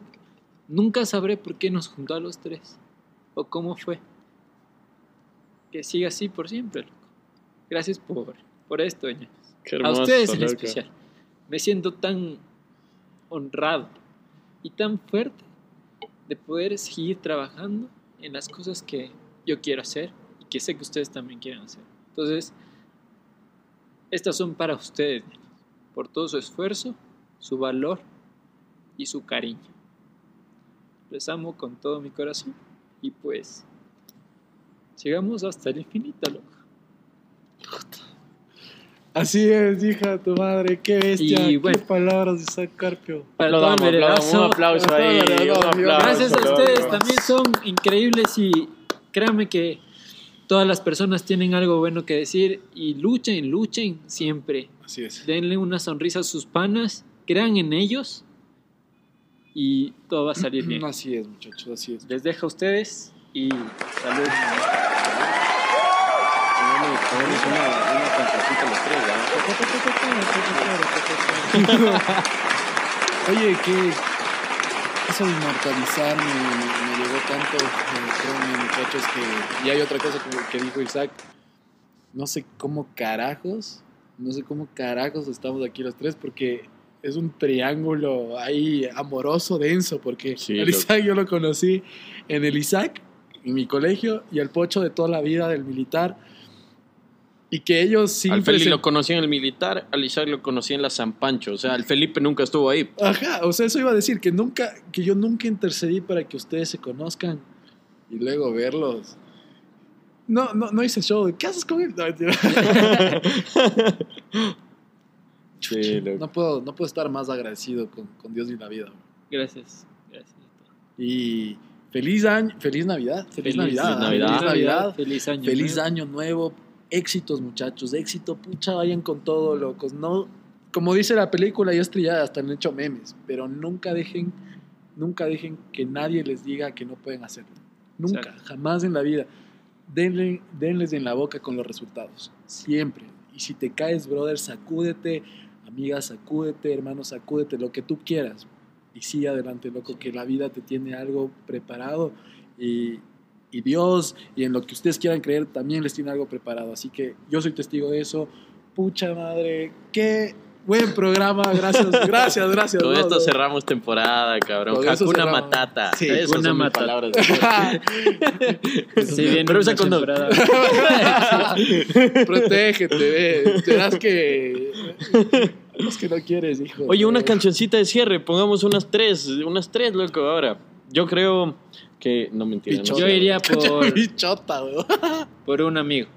nunca sabré por qué nos juntó a los tres o cómo fue. Que siga así por siempre, loco. Gracias por, por esto, doña. A ustedes en loco. especial. Me siento tan honrado y tan fuerte de poder seguir trabajando en las cosas que yo quiero hacer y que sé que ustedes también quieren hacer. Entonces, estas son para ustedes, por todo su esfuerzo, su valor y su cariño. Les amo con todo mi corazón y pues sigamos hasta el infinito, loco. Así es, hija, tu madre, qué bestia. Y bueno. qué palabras de Isaac Carpio. Para todo el veredazo. un aplauso ahí. un aplauso, Gracias a ustedes también son increíbles y créanme que todas las personas tienen algo bueno que decir y luchen, luchen siempre. Así es. Denle una sonrisa a sus panas, crean en ellos y todo va a salir bien. Así es, muchachos, así es. Les dejo a ustedes y salud. Oye, que eso de inmortalizar me, me llegó tanto, eh, créanme, muchachos, que... Y hay otra cosa que, que dijo Isaac. No sé cómo carajos, no sé cómo carajos estamos aquí los tres, porque es un triángulo ahí amoroso, denso, porque Sí, loco. Isaac yo lo conocí en el Isaac, en mi colegio, y al Pocho de toda la vida del militar. Y que ellos sí Al Felipe presen- lo conocí en el militar, al Isaac lo conocí en la San Pancho. O sea, el Felipe nunca estuvo ahí. Ajá, o sea, eso iba a decir que nunca, que yo nunca intercedí para que ustedes se conozcan y luego verlos. No, no, no hice show. ¿Qué haces con él? No. Sí, no puedo, no puedo estar más agradecido con, con Dios y la vida. Gracias. Gracias. Y feliz año, feliz Navidad, feliz, Feliz Navidad, Navidad. feliz Navidad, Feliz año. feliz nuevo. año nuevo, éxitos muchachos, éxito, pucha, vayan con todo, locos, no, como dice la película, ya estrellada, hasta han hecho memes, pero nunca dejen, nunca dejen que nadie les diga que no pueden hacerlo, nunca, Exacto. jamás en la vida, denle, denles en la boca con los resultados, siempre, y si te caes, brother, sacúdete, amiga, sacúdete, hermano, sacúdete, lo que tú quieras, y sigue adelante, loco, que la vida te tiene algo preparado y, y Dios y en lo que ustedes quieran creer también les tiene algo preparado. Así que yo soy testigo de eso. Pucha madre, qué buen programa. Gracias, gracias, gracias. Con no, esto no. cerramos temporada, cabrón. Hakuna cerramos. Matata. Sí, Esas Hakuna Matata. palabras. Se viene Pero usa temporada. Protégete, ve. Verás que. Es que no quieres, hijo. Oye, una cancioncita de cierre. Pongamos unas tres. Unas tres, loco, ahora. Yo creo que... No, mentira. no Pichota. Yo sé. iría por, Pichota, weón. por un amigo.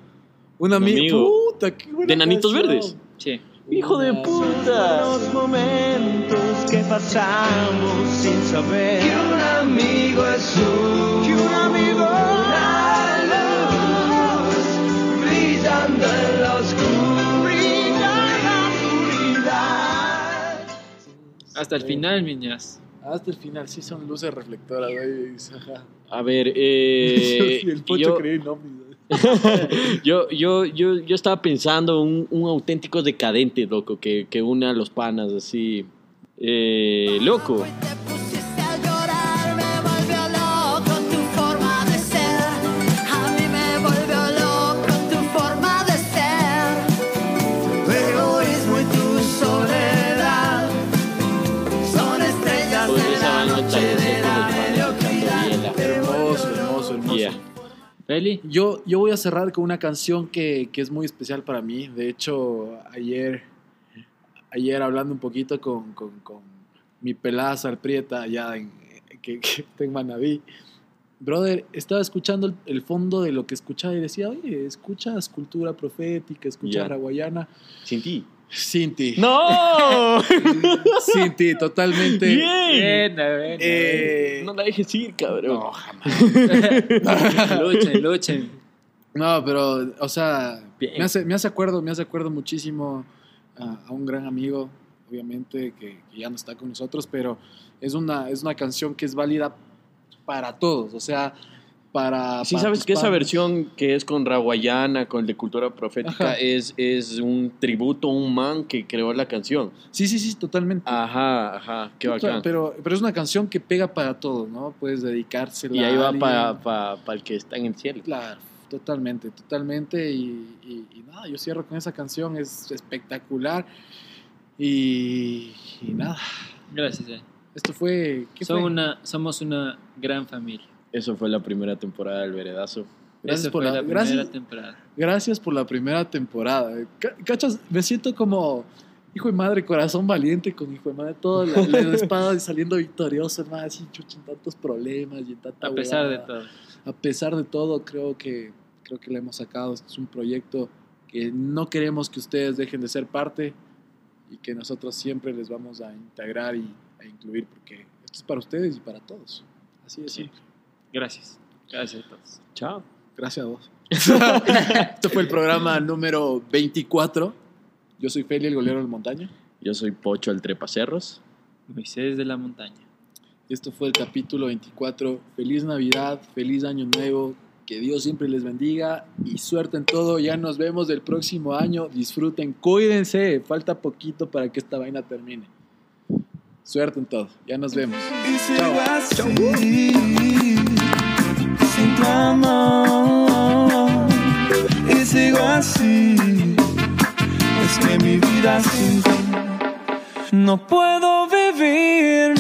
Un amigo. amigo. Puta, qué buena ¿De Nanitos canción. Verdes? Sí. Hijo de puta. momentos que pasamos sin saber que un amigo es un, que un amigo una luz brillando en la oscuridad, en la oscuridad. Hasta el final, niñas. Hasta el final, sí son luces reflectoras, güey. A ver, eh, el pocho en yo, yo, yo, yo estaba pensando un, un auténtico decadente, loco, que, que une a los panas así. Eh, loco. Feli. Yo, yo voy a cerrar con una canción que, que es muy especial para mí. De hecho, ayer, ayer hablando un poquito con, con, con mi pelada Sarprieta allá en, que, que en Manaví, brother, estaba escuchando el, el fondo de lo que escuchaba y decía, oye, escuchas cultura profética, escuchas hawaiana. Sin ti. Sin ti. ¡No! Sin ti, totalmente. Bien. Bien, ver. Eh, No la dejes ir, cabrón. no, jamás. Luchen, luchen. No, pero, o sea, Bien. me hace, me hace acuerdo, me hace acuerdo muchísimo a, a un gran amigo, obviamente, que, que ya no está con nosotros, pero es una, es una canción que es válida para todos, o sea, para... Sí, para sabes que esa versión que es con Rawayana, con el de cultura profética, Ajá. es, es un tributo a un man que creó la canción. Sí, sí, sí, totalmente. Ajá, ajá, qué Puta, bacán. Pero, pero es una canción que pega para todos, ¿no? Puedes dedicársela y ahí va para pa, pa el que está en el cielo. Claro, totalmente, totalmente. Y, y- y nada, yo cierro con esa canción, es espectacular. Y, y nada, Gracias. eh. esto fue... ¿qué Son fue? una, somos una gran familia. Eso fue la primera temporada del Veredazo. Gracias por la- la, primera gracias. temporada. Gracias por la primera temporada. Ca- ¿Cachas? Me siento como hijo de madre, corazón valiente con hijo de madre, todo la, la espada y saliendo victorioso, hermano, así chucha, en tantos problemas y en tanta A pesar de todo. A pesar de todo, creo que, creo que le hemos sacado. Este es un proyecto que no queremos que ustedes dejen de ser parte y que nosotros siempre les vamos a integrar y a incluir porque esto es para ustedes y para todos. Así es. Sí. Gracias. Gracias a todos. Chao. Gracias a vos. Esto fue el programa número 24. Yo soy Feli, el golero del montaña. Yo soy Pocho, el trepacerros. Moisés de la montaña. Esto fue el capítulo 24. Feliz Navidad, feliz Año Nuevo. Que Dios siempre les bendiga y suerte en todo. Ya nos vemos el próximo año. Disfruten, cuídense. Falta poquito para que esta vaina termine. Suerte en todo. Ya nos vemos. Chao. Chao. Y sigo así. Es que mi vida sin ti no puedo vivir,